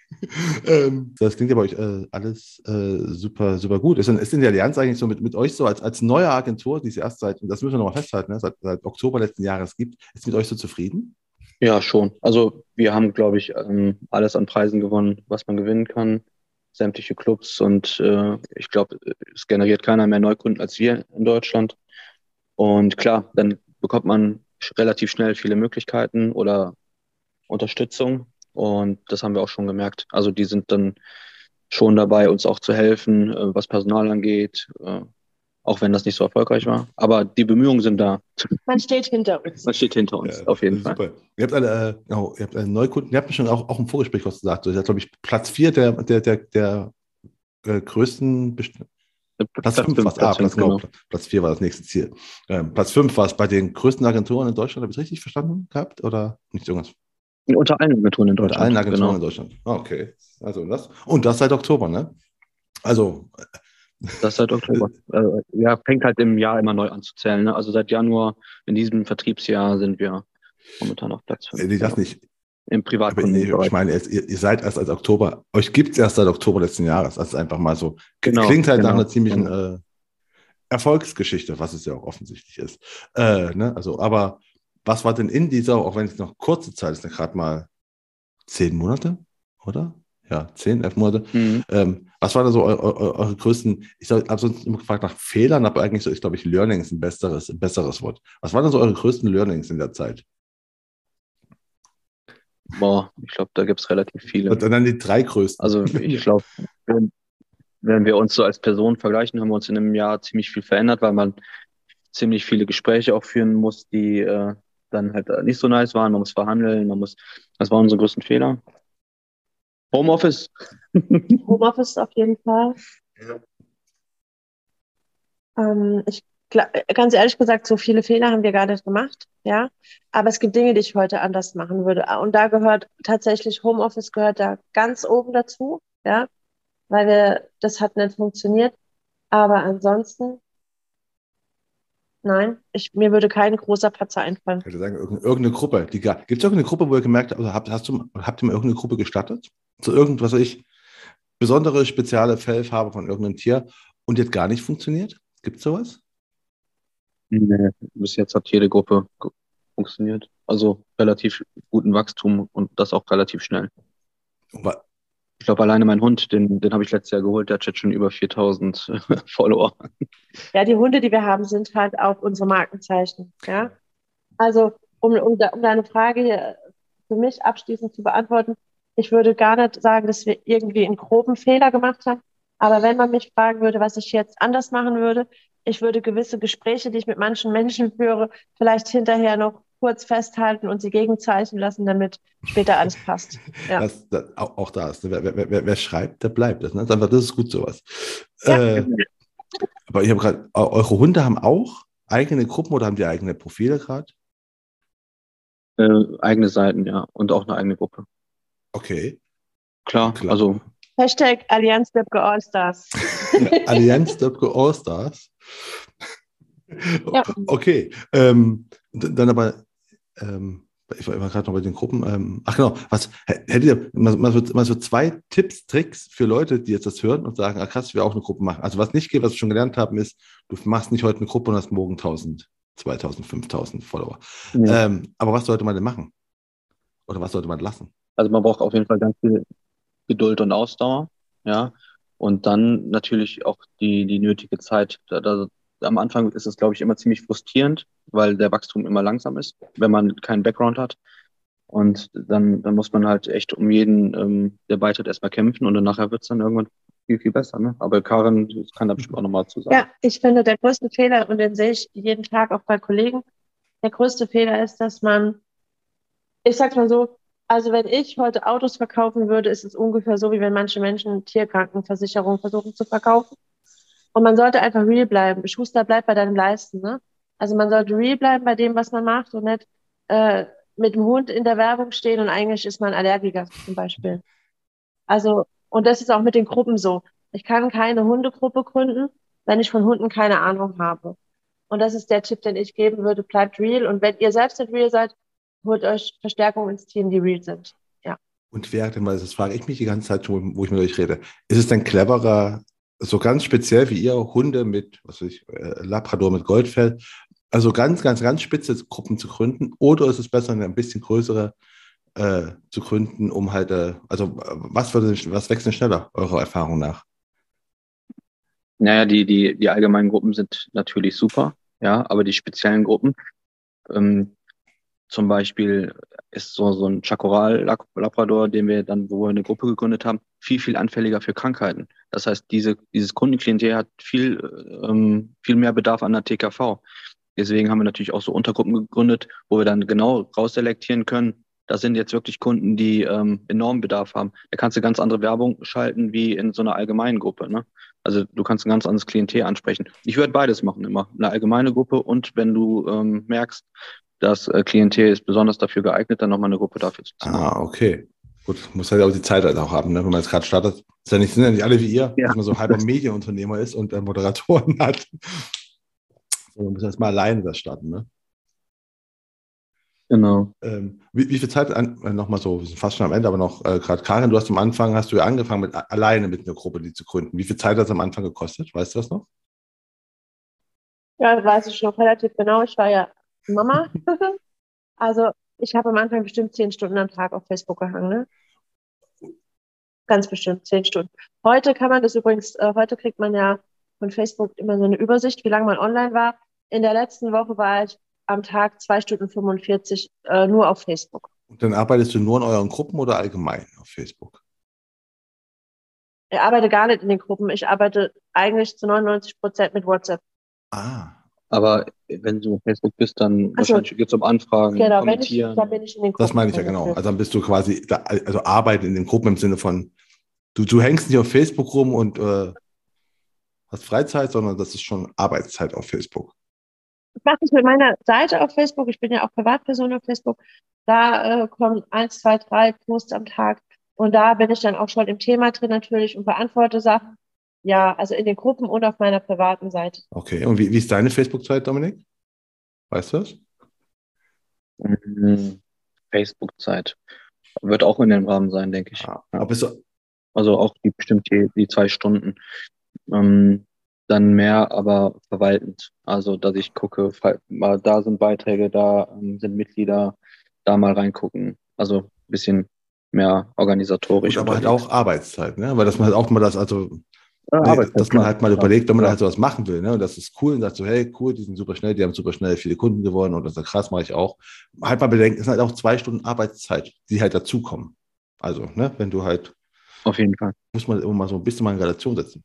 ähm, das klingt ja bei euch äh, alles äh, super, super gut. Ist denn, ist denn die Allianz eigentlich so mit, mit euch so als, als neue Agentur, die es erst seit, das müssen wir nochmal festhalten, ne, seit, seit Oktober letzten Jahres gibt, ist mit euch so zufrieden? Ja, schon. Also wir haben, glaube ich, ähm, alles an Preisen gewonnen, was man gewinnen kann. Sämtliche Clubs und äh, ich glaube, es generiert keiner mehr Neukunden als wir in Deutschland. Und klar, dann bekommt man relativ schnell viele Möglichkeiten oder Unterstützung und das haben wir auch schon gemerkt. Also die sind dann schon dabei, uns auch zu helfen, äh, was Personal angeht, äh, auch wenn das nicht so erfolgreich war. Aber die Bemühungen sind da. Man steht hinter uns. Man steht hinter uns, ja, auf jeden Fall. Super. Ihr habt alle, äh, oh, ihr habt alle Neukunden, ihr habt mir schon auch, auch im Vorgespräch was gesagt. Ihr seid, glaube ich, Platz 4 der, der, der, der äh, größten Best Platz 5 war es, ah, Platz, genau. Platz 4 war das nächste Ziel. Ähm, Platz 5 war es bei den größten Agenturen in Deutschland, habe ich es richtig verstanden gehabt? Oder nicht irgendwas? Unter allen Agenturen in Deutschland. Unter allen Agenturen genau. in Deutschland. Ah, okay. Also das. Und das seit Oktober, ne? Also. Das seit Oktober. Also, ja, fängt halt im Jahr immer neu an zu zählen. Ne? Also seit Januar in diesem Vertriebsjahr sind wir momentan auf Platz 5. Nee, das nicht. Im Privatkunden. Nee, ich meine, ihr, ihr, seid erst als Oktober, euch gibt es erst seit Oktober letzten Jahres. Das ist einfach mal so. Genau, Klingt halt genau, nach einer ziemlichen genau. äh, Erfolgsgeschichte, was es ja auch offensichtlich ist. Äh, ne? Also, aber was war denn in dieser, auch wenn es noch kurze Zeit ist, gerade mal zehn Monate, oder? Ja, zehn, elf Monate. Mhm. Ähm, was waren da so eure, eure, eure größten, ich habe sonst immer gefragt nach Fehlern, aber eigentlich so ist, glaube ich, Learnings ein besseres, ein besseres Wort. Was waren da so eure größten Learnings in der Zeit? Boah, ich glaube, da gibt es relativ viele. Und dann die drei größten. Also ich glaube, wenn, wenn wir uns so als Person vergleichen, haben wir uns in einem Jahr ziemlich viel verändert, weil man ziemlich viele Gespräche auch führen muss, die äh, dann halt nicht so nice waren. Man muss verhandeln, man muss, das waren unsere größten Fehler. Homeoffice. Homeoffice auf jeden Fall. Ja. Ähm, ich ganz ehrlich gesagt, so viele Fehler haben wir gar nicht gemacht, ja. Aber es gibt Dinge, die ich heute anders machen würde. Und da gehört tatsächlich Homeoffice gehört da ganz oben dazu, ja, weil wir, das hat nicht funktioniert. Aber ansonsten Nein, ich, mir würde kein großer Patzer einfallen. Ich würde sagen, irgendeine Gruppe. Gibt es irgendeine Gruppe, wo ihr gemerkt habt, also habt, hast du, habt ihr mal irgendeine Gruppe gestattet? Zu irgendwas, was ich, besondere spezielle Fellfarbe von irgendeinem Tier und jetzt gar nicht funktioniert? Gibt es sowas? Nee, bis jetzt hat jede Gruppe funktioniert. Also relativ guten Wachstum und das auch relativ schnell. Ich glaube, alleine mein Hund, den, den habe ich letztes Jahr geholt, der hat jetzt schon über 4000 Follower. Ja, die Hunde, die wir haben, sind halt auch unsere Markenzeichen. Ja? Also, um, um, um deine Frage hier für mich abschließend zu beantworten, ich würde gar nicht sagen, dass wir irgendwie einen groben Fehler gemacht haben. Aber wenn man mich fragen würde, was ich jetzt anders machen würde, ich würde gewisse Gespräche, die ich mit manchen Menschen führe, vielleicht hinterher noch kurz festhalten und sie gegenzeichnen lassen, damit später alles passt. Ja. Das, das, auch, auch da ist, wer, wer, wer, wer, schreibt, der bleibt. Das, ne? das ist gut sowas. Ja. Äh, aber ich habe gerade, eure Hunde haben auch eigene Gruppen oder haben die eigene Profile gerade? Äh, eigene Seiten, ja. Und auch eine eigene Gruppe. Okay. Klar, Klar. also. Hashtag Allianz Döpke Allstars. Allianz Döpke Allstars. Ja. Okay. Ähm, dann aber, ähm, ich war gerade noch bei den Gruppen. Ähm, ach genau, was hättet ihr mal, mal, so, mal, so, zwei Tipps, Tricks für Leute, die jetzt das hören und sagen, ah krass, ich will auch eine Gruppe machen. Also was nicht geht, was wir schon gelernt haben, ist, du machst nicht heute eine Gruppe und hast morgen 1000, 2000, 5000 Follower. Ja. Ähm, aber was sollte man denn machen? Oder was sollte man lassen? Also man braucht auf jeden Fall ganz viel Geduld und Ausdauer, ja. Und dann natürlich auch die, die nötige Zeit. Da, da, am Anfang ist es, glaube ich, immer ziemlich frustrierend, weil der Wachstum immer langsam ist, wenn man keinen Background hat. Und dann, dann muss man halt echt um jeden, ähm, der beitritt, erstmal kämpfen und dann nachher wird es dann irgendwann viel, viel besser. Ne? Aber Karin kann da bestimmt auch nochmal zu sagen. Ja, ich finde, der größte Fehler, und den sehe ich jeden Tag auch bei Kollegen, der größte Fehler ist, dass man, ich sag's mal so, also wenn ich heute Autos verkaufen würde, ist es ungefähr so, wie wenn manche Menschen Tierkrankenversicherung versuchen zu verkaufen. Und man sollte einfach real bleiben. Schuster bleibt bei deinem Leisten. Ne? Also man sollte real bleiben bei dem, was man macht und nicht äh, mit dem Hund in der Werbung stehen und eigentlich ist man Allergiker zum Beispiel. Also, und das ist auch mit den Gruppen so. Ich kann keine Hundegruppe gründen, wenn ich von Hunden keine Ahnung habe. Und das ist der Tipp, den ich geben würde. Bleibt real. Und wenn ihr selbst nicht real seid, holt euch Verstärkung ins Team, die real sind. Ja. Und wer denn mal, das frage ich mich die ganze Zeit schon, wo ich mit euch rede, ist es denn cleverer, so ganz speziell wie ihr, Hunde mit, was weiß ich, äh, Labrador mit Goldfell, also ganz, ganz, ganz spitze Gruppen zu gründen, oder ist es besser, eine ein bisschen größere äh, zu gründen, um halt, äh, also was, würde, was wächst denn schneller, eurer Erfahrung nach? Naja, die, die, die allgemeinen Gruppen sind natürlich super, ja, aber die speziellen Gruppen, ähm, zum Beispiel ist so, so ein Chacoral-Labrador, den wir dann, wo wir eine Gruppe gegründet haben, viel, viel anfälliger für Krankheiten. Das heißt, diese, dieses Kundenklientel hat viel, ähm, viel mehr Bedarf an der TKV. Deswegen haben wir natürlich auch so Untergruppen gegründet, wo wir dann genau rausselektieren können, das sind jetzt wirklich Kunden, die ähm, enormen Bedarf haben. Da kannst du ganz andere Werbung schalten wie in so einer allgemeinen Gruppe. Ne? Also du kannst ein ganz anderes Klientel ansprechen. Ich würde beides machen immer. Eine allgemeine Gruppe und wenn du ähm, merkst, das äh, Klientel ist besonders dafür geeignet, dann nochmal eine Gruppe dafür zu ziehen. Ah, okay. Gut, muss halt auch die Zeit halt auch haben, ne? wenn man jetzt gerade startet. Ist ja nicht, sind ja nicht alle wie ihr, ja. dass man so halber Medienunternehmer ist und äh, Moderatoren hat. man muss erst mal alleine das starten, ne? Genau. Ähm, wie, wie, viel Zeit, an, äh, nochmal so, wir sind fast schon am Ende, aber noch äh, gerade Karin, du hast am Anfang, hast du ja angefangen mit alleine mit einer Gruppe, die zu gründen. Wie viel Zeit hat es am Anfang gekostet? Weißt du das noch? Ja, weiß ich noch relativ genau. Ich war ja Mama. also ich habe am Anfang bestimmt zehn Stunden am Tag auf Facebook gehangen. Ne? Ganz bestimmt zehn Stunden. Heute kann man das übrigens, äh, heute kriegt man ja von Facebook immer so eine Übersicht, wie lange man online war. In der letzten Woche war ich am Tag zwei Stunden 45 äh, nur auf Facebook. Und dann arbeitest du nur in euren Gruppen oder allgemein auf Facebook? Ich arbeite gar nicht in den Gruppen. Ich arbeite eigentlich zu 99 Prozent mit WhatsApp. Ah, aber wenn du auf Facebook bist, dann also, wahrscheinlich geht es um Anfragen, genau, kommentieren. Ich, dann bin ich in den Gruppen. Das meine ich ja genau. Also dann bist du quasi, da, also arbeiten in den Gruppen im Sinne von, du, du hängst nicht auf Facebook rum und äh, hast Freizeit, sondern das ist schon Arbeitszeit auf Facebook. Ich mache das mit meiner Seite auf Facebook. Ich bin ja auch Privatperson auf Facebook. Da äh, kommen eins, zwei, drei Posts am Tag. Und da bin ich dann auch schon im Thema drin natürlich und beantworte Sachen. Ja, also in den Gruppen und auf meiner privaten Seite. Okay, und wie, wie ist deine Facebook-Zeit, Dominik? Weißt du das? Mhm. Facebook-Zeit. Wird auch in dem Rahmen sein, denke ich. Ja. Aber du, Also auch die, bestimmt die, die zwei Stunden. Ähm, dann mehr, aber verwaltend. Also, dass ich gucke, mal da sind Beiträge, da ähm, sind Mitglieder, da mal reingucken. Also ein bisschen mehr organisatorisch. gut, aber halt auch Arbeitszeit, ne? Weil dass man halt auch mal das, also Nee, dass man klar. halt mal überlegt, wenn man halt sowas machen will, ne? Und das ist cool und sagt so, hey, cool, die sind super schnell, die haben super schnell viele Kunden gewonnen und das ist krass, mache ich auch. Halt mal bedenken, es sind halt auch zwei Stunden Arbeitszeit, die halt dazukommen. Also, ne, wenn du halt, Auf jeden Fall. muss man immer mal so ein bisschen mal in Relation setzen.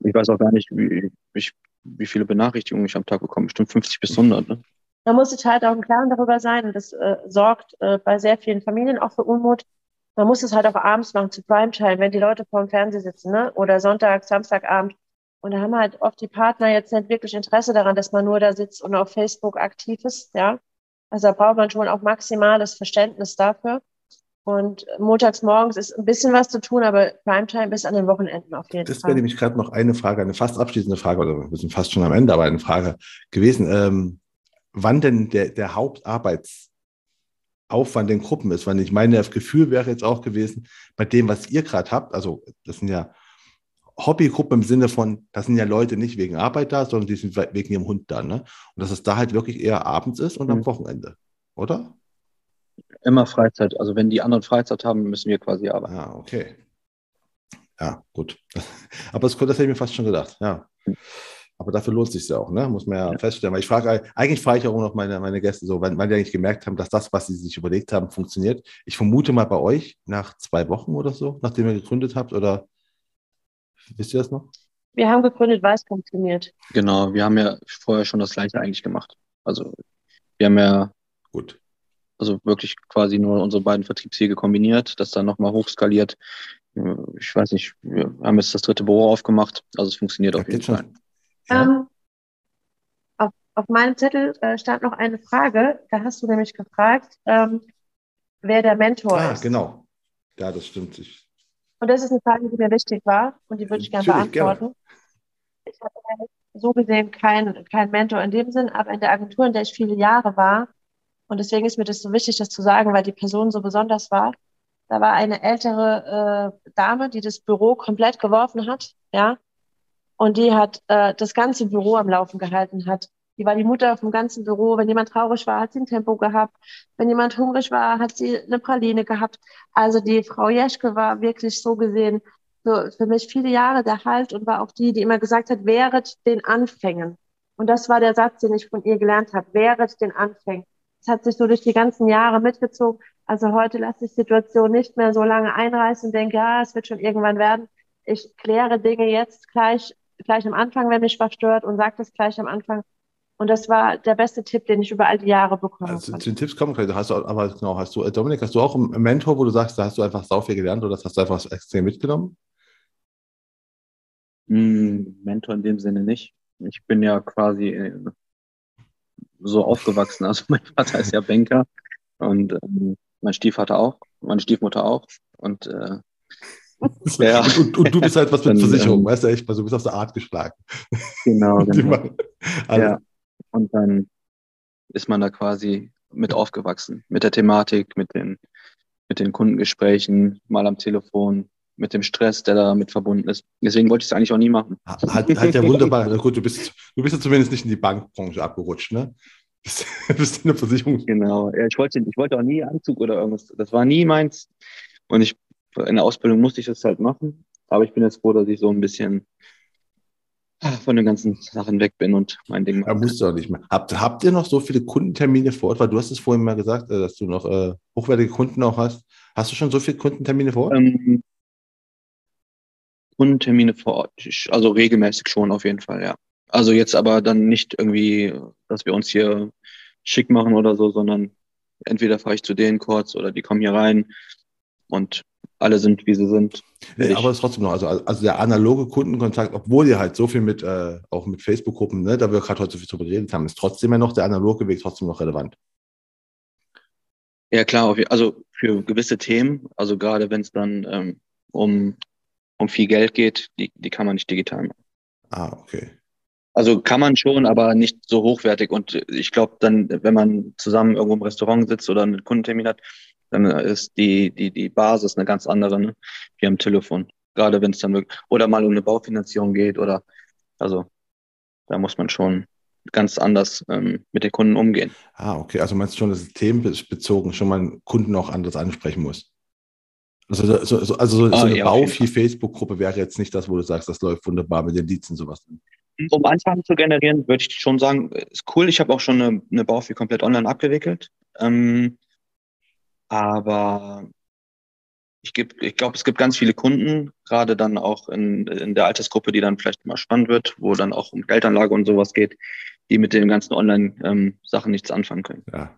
Ich weiß auch gar nicht, wie, wie, wie viele Benachrichtigungen ich am Tag bekomme. Bestimmt 50 bis 100. Ne? Man muss sich halt auch im Klaren darüber sein und das äh, sorgt äh, bei sehr vielen Familien auch für Unmut. Man muss es halt auch abends machen zu Primetime, wenn die Leute vor dem Fernseher sitzen, ne? Oder Sonntag, Samstagabend. Und da haben halt oft die Partner jetzt nicht wirklich Interesse daran, dass man nur da sitzt und auf Facebook aktiv ist, ja. Also da braucht man schon auch maximales Verständnis dafür. Und montags morgens ist ein bisschen was zu tun, aber Primetime ist an den Wochenenden auf jeden Das Fall. wäre nämlich gerade noch eine Frage, eine fast abschließende Frage, oder wir sind fast schon am Ende, aber eine Frage gewesen, ähm, wann denn der, der Hauptarbeitsaufwand in Gruppen ist. Weil ich meine, das Gefühl wäre jetzt auch gewesen, bei dem, was ihr gerade habt, also das sind ja Hobbygruppen im Sinne von, das sind ja Leute nicht wegen Arbeit da, sondern die sind we- wegen ihrem Hund da. Ne? Und dass es da halt wirklich eher abends ist und am Mhm. Wochenende, oder? Immer Freizeit. Also wenn die anderen Freizeit haben, müssen wir quasi arbeiten. Ah, okay. Ja, gut. Aber das, das hätte ich mir fast schon gedacht, ja. Aber dafür lohnt es sich ja auch, ne? Muss man ja, Ja. feststellen. Weil ich frage, eigentlich frage ich auch noch meine, meine Gäste so, wann, wann die eigentlich gemerkt haben, dass das, was sie sich überlegt haben, funktioniert. Ich vermute mal bei euch nach zwei Wochen oder so, nachdem ihr gegründet habt, oder wisst ihr das noch? Wir haben gegründet, weil es funktioniert. Genau, wir haben ja vorher schon das Gleiche eigentlich gemacht. Also wir haben ja Gut. also wirklich quasi nur unsere beiden Vertriebswege kombiniert, das dann nochmal hochskaliert. Ich weiß nicht, wir haben jetzt das dritte Büro aufgemacht, also es funktioniert Ja, auf jeden. Fall. Ja? Ähm, auf, auf meinem Zettel äh, stand noch eine Frage. Da hast du nämlich gefragt, ähm, wer der Mentor ah, ist. genau. Ja, das stimmt. Ich, Und das ist eine Frage, die mir wichtig war und die würde ich gerne Natürlich, gerne. beantworten. Ich hatte so gesehen keinen kein Mentor in dem Sinn, aber in der Agentur, in der ich viele Jahre war, und deswegen ist mir das so wichtig, das zu sagen, weil die Person so besonders war. Da war eine ältere äh, Dame, die das Büro komplett geworfen hat, ja, und die hat äh, das ganze Büro am Laufen gehalten hat. Die war die Mutter vom ganzen Büro. Wenn jemand traurig war, hat sie ein Tempo gehabt. Wenn jemand hungrig war, hat sie eine Praline gehabt. Also die Frau Jeschke war wirklich so gesehen so für mich viele Jahre der Halt und war auch die, die immer gesagt hat, wehret den Anfängen. Und das war der Satz, den ich von ihr gelernt habe, wehret den Anfängen. Das hat sich so durch die ganzen Jahre mitgezogen. Also heute lasse ich Situation nicht mehr so lange einreißen und denke, ja, es wird schon irgendwann werden. Ich kläre Dinge jetzt gleich, gleich am Anfang, wenn mich was stört und sage das gleich am Anfang. Und das war der beste Tipp, den ich über all die Jahre bekommen also, habe. zu den Tipps kommen gleich. Hast du, aber genau, hast du, äh, Dominik, hast du auch einen Mentor, wo du sagst, da hast du einfach sau viel gelernt oder das hast du einfach extrem mitgenommen? Hm, Mentor in dem Sinne nicht. Ich bin ja quasi äh, so aufgewachsen. Also mein Vater ist ja Banker und ähm, mein Stiefvater auch, meine Stiefmutter auch. Und äh, Ja. Und, und, du bist halt was mit Dann, Versicherung, ähm, weißt du echt, du bist auf der Art geschlagen. genau, genau. also, Ja. Und dann ist man da quasi mit aufgewachsen, mit der Thematik, mit den, mit den Kundengesprächen, mal am Telefon, mit dem Stress, der damit verbunden ist. Deswegen wollte ich es eigentlich auch nie machen. Hat, hat ja wunderbar, na gut, du bist, du bist ja zumindest nicht in die Bankbranche abgerutscht, ne? Bist, bist in der Versicherung. Genau. Ja, ich wollte, ich wollte auch nie Anzug oder irgendwas. Das war nie meins. Und ich, in der Ausbildung musste ich das halt machen. Aber ich bin jetzt froh, dass ich so ein bisschen von den ganzen Sachen weg bin und mein Ding Da mache. musst du auch nicht mehr. Habt, habt ihr noch so viele Kundentermine vor Ort? Weil du hast es vorhin mal gesagt, äh, dass du noch äh, hochwertige Kunden auch hast. Hast du schon so viele Kundentermine vor Ort? Ähm, Kundentermine vor Ort. Ich, also regelmäßig schon auf jeden Fall, ja. Also jetzt aber dann nicht irgendwie, dass wir uns hier schick machen oder so, sondern entweder fahre ich zu denen kurz oder die kommen hier rein und alle sind, wie sie sind. Nee, aber es ist trotzdem noch, also, also der analoge Kundenkontakt, obwohl ihr halt so viel mit, äh, auch mit Facebook-Gruppen, ne, da wir gerade heute so viel drüber geredet haben, ist trotzdem ja noch der analoge Weg trotzdem noch relevant. Ja klar, also für gewisse Themen, also gerade wenn es dann ähm, um, um viel Geld geht, die, die kann man nicht digital machen. Ah, okay. Also kann man schon, aber nicht so hochwertig. Und ich glaube, dann, wenn man zusammen irgendwo im Restaurant sitzt oder einen Kundentermin hat, dann ist die, die, die Basis eine ganz andere, ne? wie am Telefon. Gerade wenn es dann wirklich, oder mal um eine Baufinanzierung geht oder, also da muss man schon ganz anders ähm, mit den Kunden umgehen. Ah, okay. Also meinst du schon, dass es themenbezogen schon mal einen Kunden auch anders ansprechen muss? Also, so, so, also so, ah, so eine ja, Baufi-Facebook-Gruppe wäre jetzt nicht das, wo du sagst, das läuft wunderbar mit den Leads und sowas. Um Anfragen zu generieren, würde ich schon sagen, ist cool. Ich habe auch schon eine, eine Baufi komplett online abgewickelt. Ähm, aber ich, ich glaube, es gibt ganz viele Kunden, gerade dann auch in, in der Altersgruppe, die dann vielleicht mal spannend wird, wo dann auch um Geldanlage und sowas geht, die mit den ganzen Online-Sachen ähm, nichts anfangen können. Ja.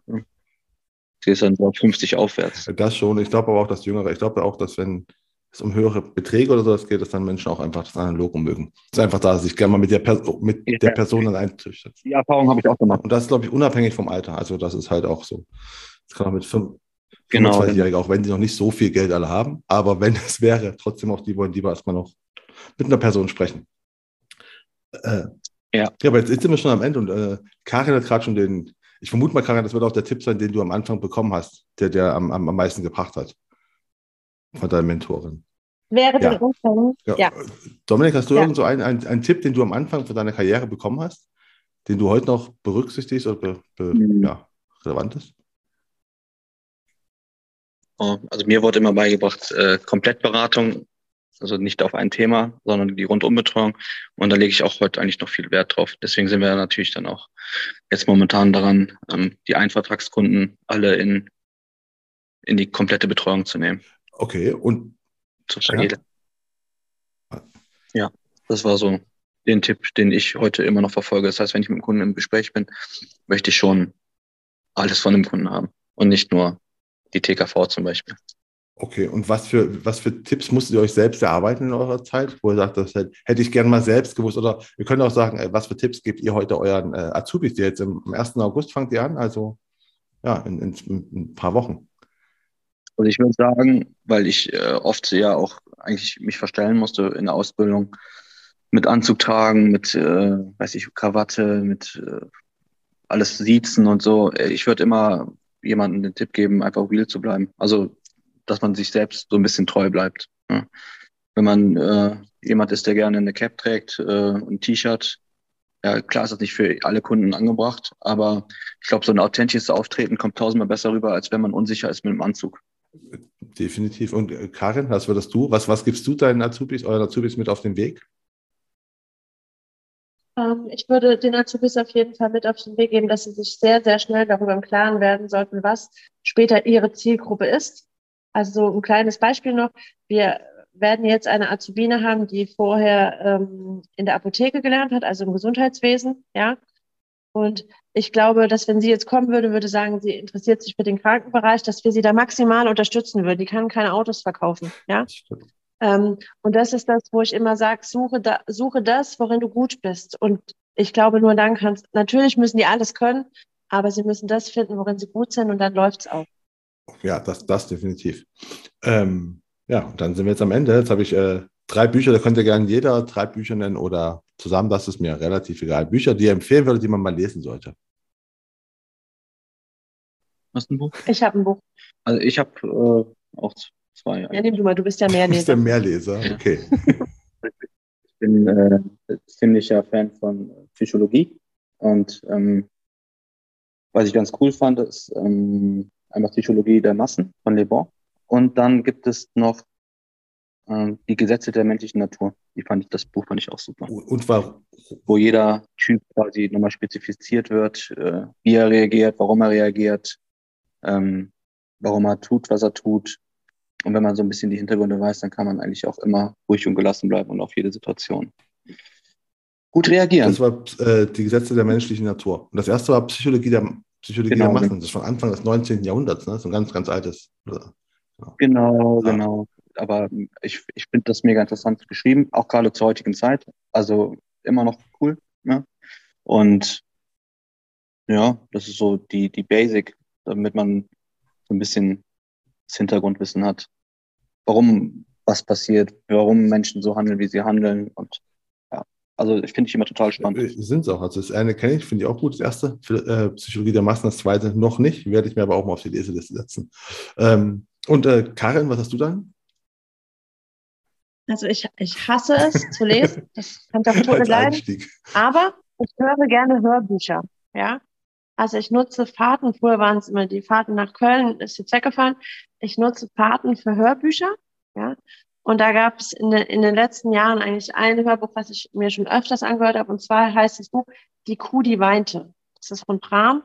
Sie ist dann so 50 aufwärts. Das schon. Ich glaube aber auch, dass Jüngere, ich glaube auch, dass wenn es um höhere Beträge oder sowas geht, dass dann Menschen auch einfach das Analoge mögen. Es ist einfach da, sich gerne mal mit der, per mit ja. der Person dann einzüchtet. Die Erfahrung habe ich auch gemacht. Und das ist, glaube ich, unabhängig vom Alter. Also das ist halt auch so. Das kann auch mit 25-Jährigen, genau. auch wenn sie noch nicht so viel Geld alle haben. Aber wenn es wäre, trotzdem auch die wollen lieber erstmal noch mit einer Person sprechen. Äh, ja. ja, aber jetzt, jetzt, sind wir schon am Ende und äh, Karin hat gerade schon den, ich vermute mal, Karin, das wird auch der Tipp sein, den du am Anfang bekommen hast, der dir am, am, am meisten gebracht hat von deiner Mentorin. Wäre ja. Umfang, ja. ja. Dominik, hast du ja. irgend so einen, einen, einen, Tipp, den du am Anfang von deiner Karriere bekommen hast, den du heute noch berücksichtigst oder be, be, mhm. ja, relevant ist? Oh, also mir wurde immer beigebracht, äh, Komplettberatung also nicht auf ein Thema, sondern die Rundumbetreuung. Und da lege ich auch heute eigentlich noch viel Wert drauf. Deswegen sind wir natürlich dann auch jetzt momentan daran, ähm, die Einvertragskunden alle in, in die komplette Betreuung zu nehmen. Okay, und ja. ja, das war so den Tipp, den ich heute immer noch verfolge. Das heißt, wenn ich mit dem Kunden im Gespräch bin, möchte ich schon alles von dem Kunden haben und nicht nur die TKV zum Beispiel. Okay, und was für, was für Tipps musstet ihr euch selbst erarbeiten in eurer Zeit, wo ihr sagt, das hätte ich gerne mal selbst gewusst? Oder ihr könnt auch sagen, was für Tipps gebt ihr heute euren äh, Azubis, die jetzt im, 1. August fangt ihr an, also ja, in, in, in ein paar Wochen. Also ich würde sagen, weil ich äh, oft ja auch eigentlich mich verstellen musste in der Ausbildung mit Anzug tragen, mit, äh, weiß ich, Krawatte, mit äh, alles siezen und so. Ich würde immer jemandem den Tipp geben, einfach real zu bleiben. Also dass man sich selbst so ein bisschen treu bleibt. Ja. Wenn man äh, jemand ist, der gerne eine Cap trägt, äh, ein T-Shirt, ja, klar ist das nicht für alle Kunden angebracht, aber ich glaube, so ein authentisches Auftreten kommt tausendmal besser rüber, als wenn man unsicher ist mit dem Anzug. Definitiv. Und äh, Karin, was würdest du? Was, was gibst du deinen Azubis, euren Azubis mit auf den Weg? Ähm, ich würde den Azubis auf jeden Fall mit auf den Weg geben, dass sie sich sehr, sehr schnell darüber im Klaren werden sollten, was später ihre Zielgruppe ist. Also ein kleines Beispiel noch. Wir werden jetzt eine Azubine haben, die vorher ähm, in der Apotheke gelernt hat, also im Gesundheitswesen, ja. Und ich glaube, dass wenn sie jetzt kommen würde, würde sagen, sie interessiert sich für den Krankenbereich, dass wir sie da maximal unterstützen würden. Die kann keine Autos verkaufen, ja. Ähm, und das ist das, wo ich immer sage, suche, da, suche das, worin du gut bist. Und ich glaube, nur dann kannst, natürlich müssen die alles können, aber sie müssen das finden, worin sie gut sind und dann läuft's auch. Ja, das, das definitiv. Ähm, ja, und dann sind wir jetzt am Ende. Jetzt habe ich äh, drei Bücher, da könnte gerne jeder drei Bücher nennen oder zusammen, das ist mir relativ egal. Bücher, die ihr empfehlen würde, die man mal lesen sollte. Hast du ein Buch? Ich habe ein Buch. Also ich habe äh, auch zwei. Ja, nimm du mal, du bist ja Mehrleser. Du bist der Mehrleser, okay. ich bin äh, ziemlicher Fan von Psychologie und ähm, was ich ganz cool fand, ist ähm, einmal Psychologie der Massen von Le Bon. Und dann gibt es noch äh, die Gesetze der menschlichen Natur. Die fand ich, das Buch fand ich auch super. Und war wo jeder Typ quasi nochmal spezifiziert wird, äh, wie er reagiert, warum er reagiert, ähm, warum er tut, was er tut. Und wenn man so ein bisschen die Hintergründe weiß, dann kann man eigentlich auch immer ruhig und gelassen bleiben und auf jede Situation gut reagieren. Das war äh, die Gesetze der menschlichen Natur. Und das erste war Psychologie der Psychologie genau. der Massen. Das ist von Anfang des 19. Jahrhunderts, ne? Das ist ein ganz, ganz altes. Genau, genau. Ja. genau. Aber ich, ich finde das mega interessant geschrieben, auch gerade zur heutigen Zeit. Also immer noch cool. Ne? Und ja, das ist so die, die Basic, damit man so ein bisschen Hintergrundwissen hat. Warum was passiert, warum Menschen so handeln, wie sie handeln und Also ich finde ich immer total spannend. Äh, Sind es auch. Also das eine kenne ich, finde ich auch gut, das erste. Für, äh, Psychologie der Massen, das zweite noch nicht. Werde ich mir aber auch mal auf die Leseliste setzen. Ähm, und äh, Karin, was hast du dann? Also ich, ich hasse es zu lesen. Das kann doch Tode leiden. Aber ich höre gerne Hörbücher. Ja. Also ich nutze Fahrten. Früher waren es immer die Fahrten nach Köln, ist jetzt weggefallen. Ich nutze Fahrten für Hörbücher. Ja. Und da gab es in, in den letzten Jahren eigentlich ein Hörbuch, was ich mir schon öfters angehört habe. Und zwar heißt das Buch Die Kuh, die weinte. Das ist von Bram.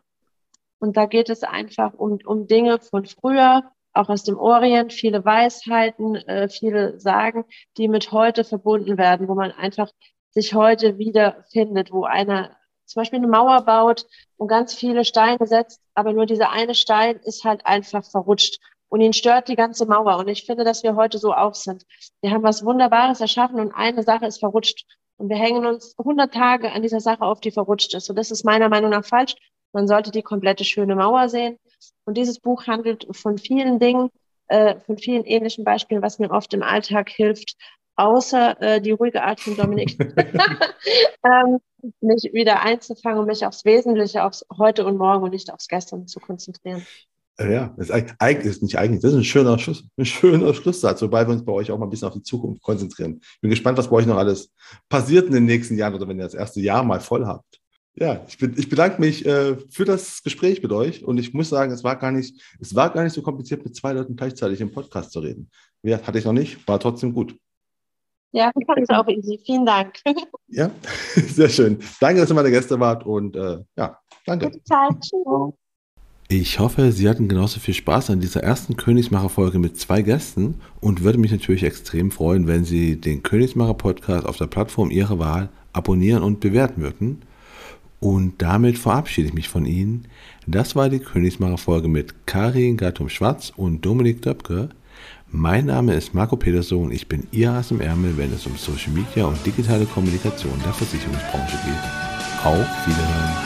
Und da geht es einfach um, um Dinge von früher, auch aus dem Orient, viele Weisheiten, äh, viele Sagen, die mit heute verbunden werden, wo man einfach sich heute wiederfindet, wo einer zum Beispiel eine Mauer baut und ganz viele Steine setzt, aber nur dieser eine Stein ist halt einfach verrutscht und ihn stört die ganze Mauer. Und ich finde, dass wir heute so auch sind. Wir haben was Wunderbares erschaffen und eine Sache ist verrutscht. Und wir hängen uns 100 Tage an dieser Sache auf, die verrutscht ist. Und das ist meiner Meinung nach falsch. Man sollte die komplette schöne Mauer sehen. Und dieses Buch handelt von vielen Dingen, äh, von vielen ähnlichen Beispielen, was mir oft im Alltag hilft, außer äh, die ruhige Art von Dominik, ähm, mich wieder einzufangen und mich aufs Wesentliche, aufs Heute und Morgen und nicht aufs Gestern zu konzentrieren. Äh, ja, ist eigentlich ist nicht eigentlich, das ist ein schöner Schluss, ein schöner Schlusssatz, wobei wir uns bei euch auch mal ein bisschen auf die Zukunft konzentrieren. Ich bin gespannt, was bei euch noch alles passiert in den nächsten Jahren oder wenn ihr das erste Jahr mal voll habt. Ja, ich, ich bedanke mich äh, für das Gespräch mit euch und ich muss sagen, es war gar nicht, es war gar nicht so kompliziert, mit zwei Leuten gleichzeitig im Podcast zu reden. Ja, hatte ich noch nicht, war trotzdem gut. Ja, ich fand es auch easy. Vielen Dank. Ja, sehr schön. Danke, dass ihr meine Gäste wart und äh, ja, danke. Gute Zeit. Ich hoffe, Sie hatten genauso viel Spaß an dieser ersten Königsmacher-Folge mit zwei Gästen und würde mich natürlich extrem freuen, wenn Sie den Königsmacher-Podcast auf der Plattform Ihrer Wahl abonnieren und bewerten würden. Und damit verabschiede ich mich von Ihnen. Das war die Königsmacher-Folge mit Karin Gattum-Schwarz und Dominik Döpke. Mein Name ist Marco Peterson. Ich bin Ihr Ass im Ärmel, wenn es um Social Media und digitale Kommunikation der Versicherungsbranche geht. Auf Wiederhören.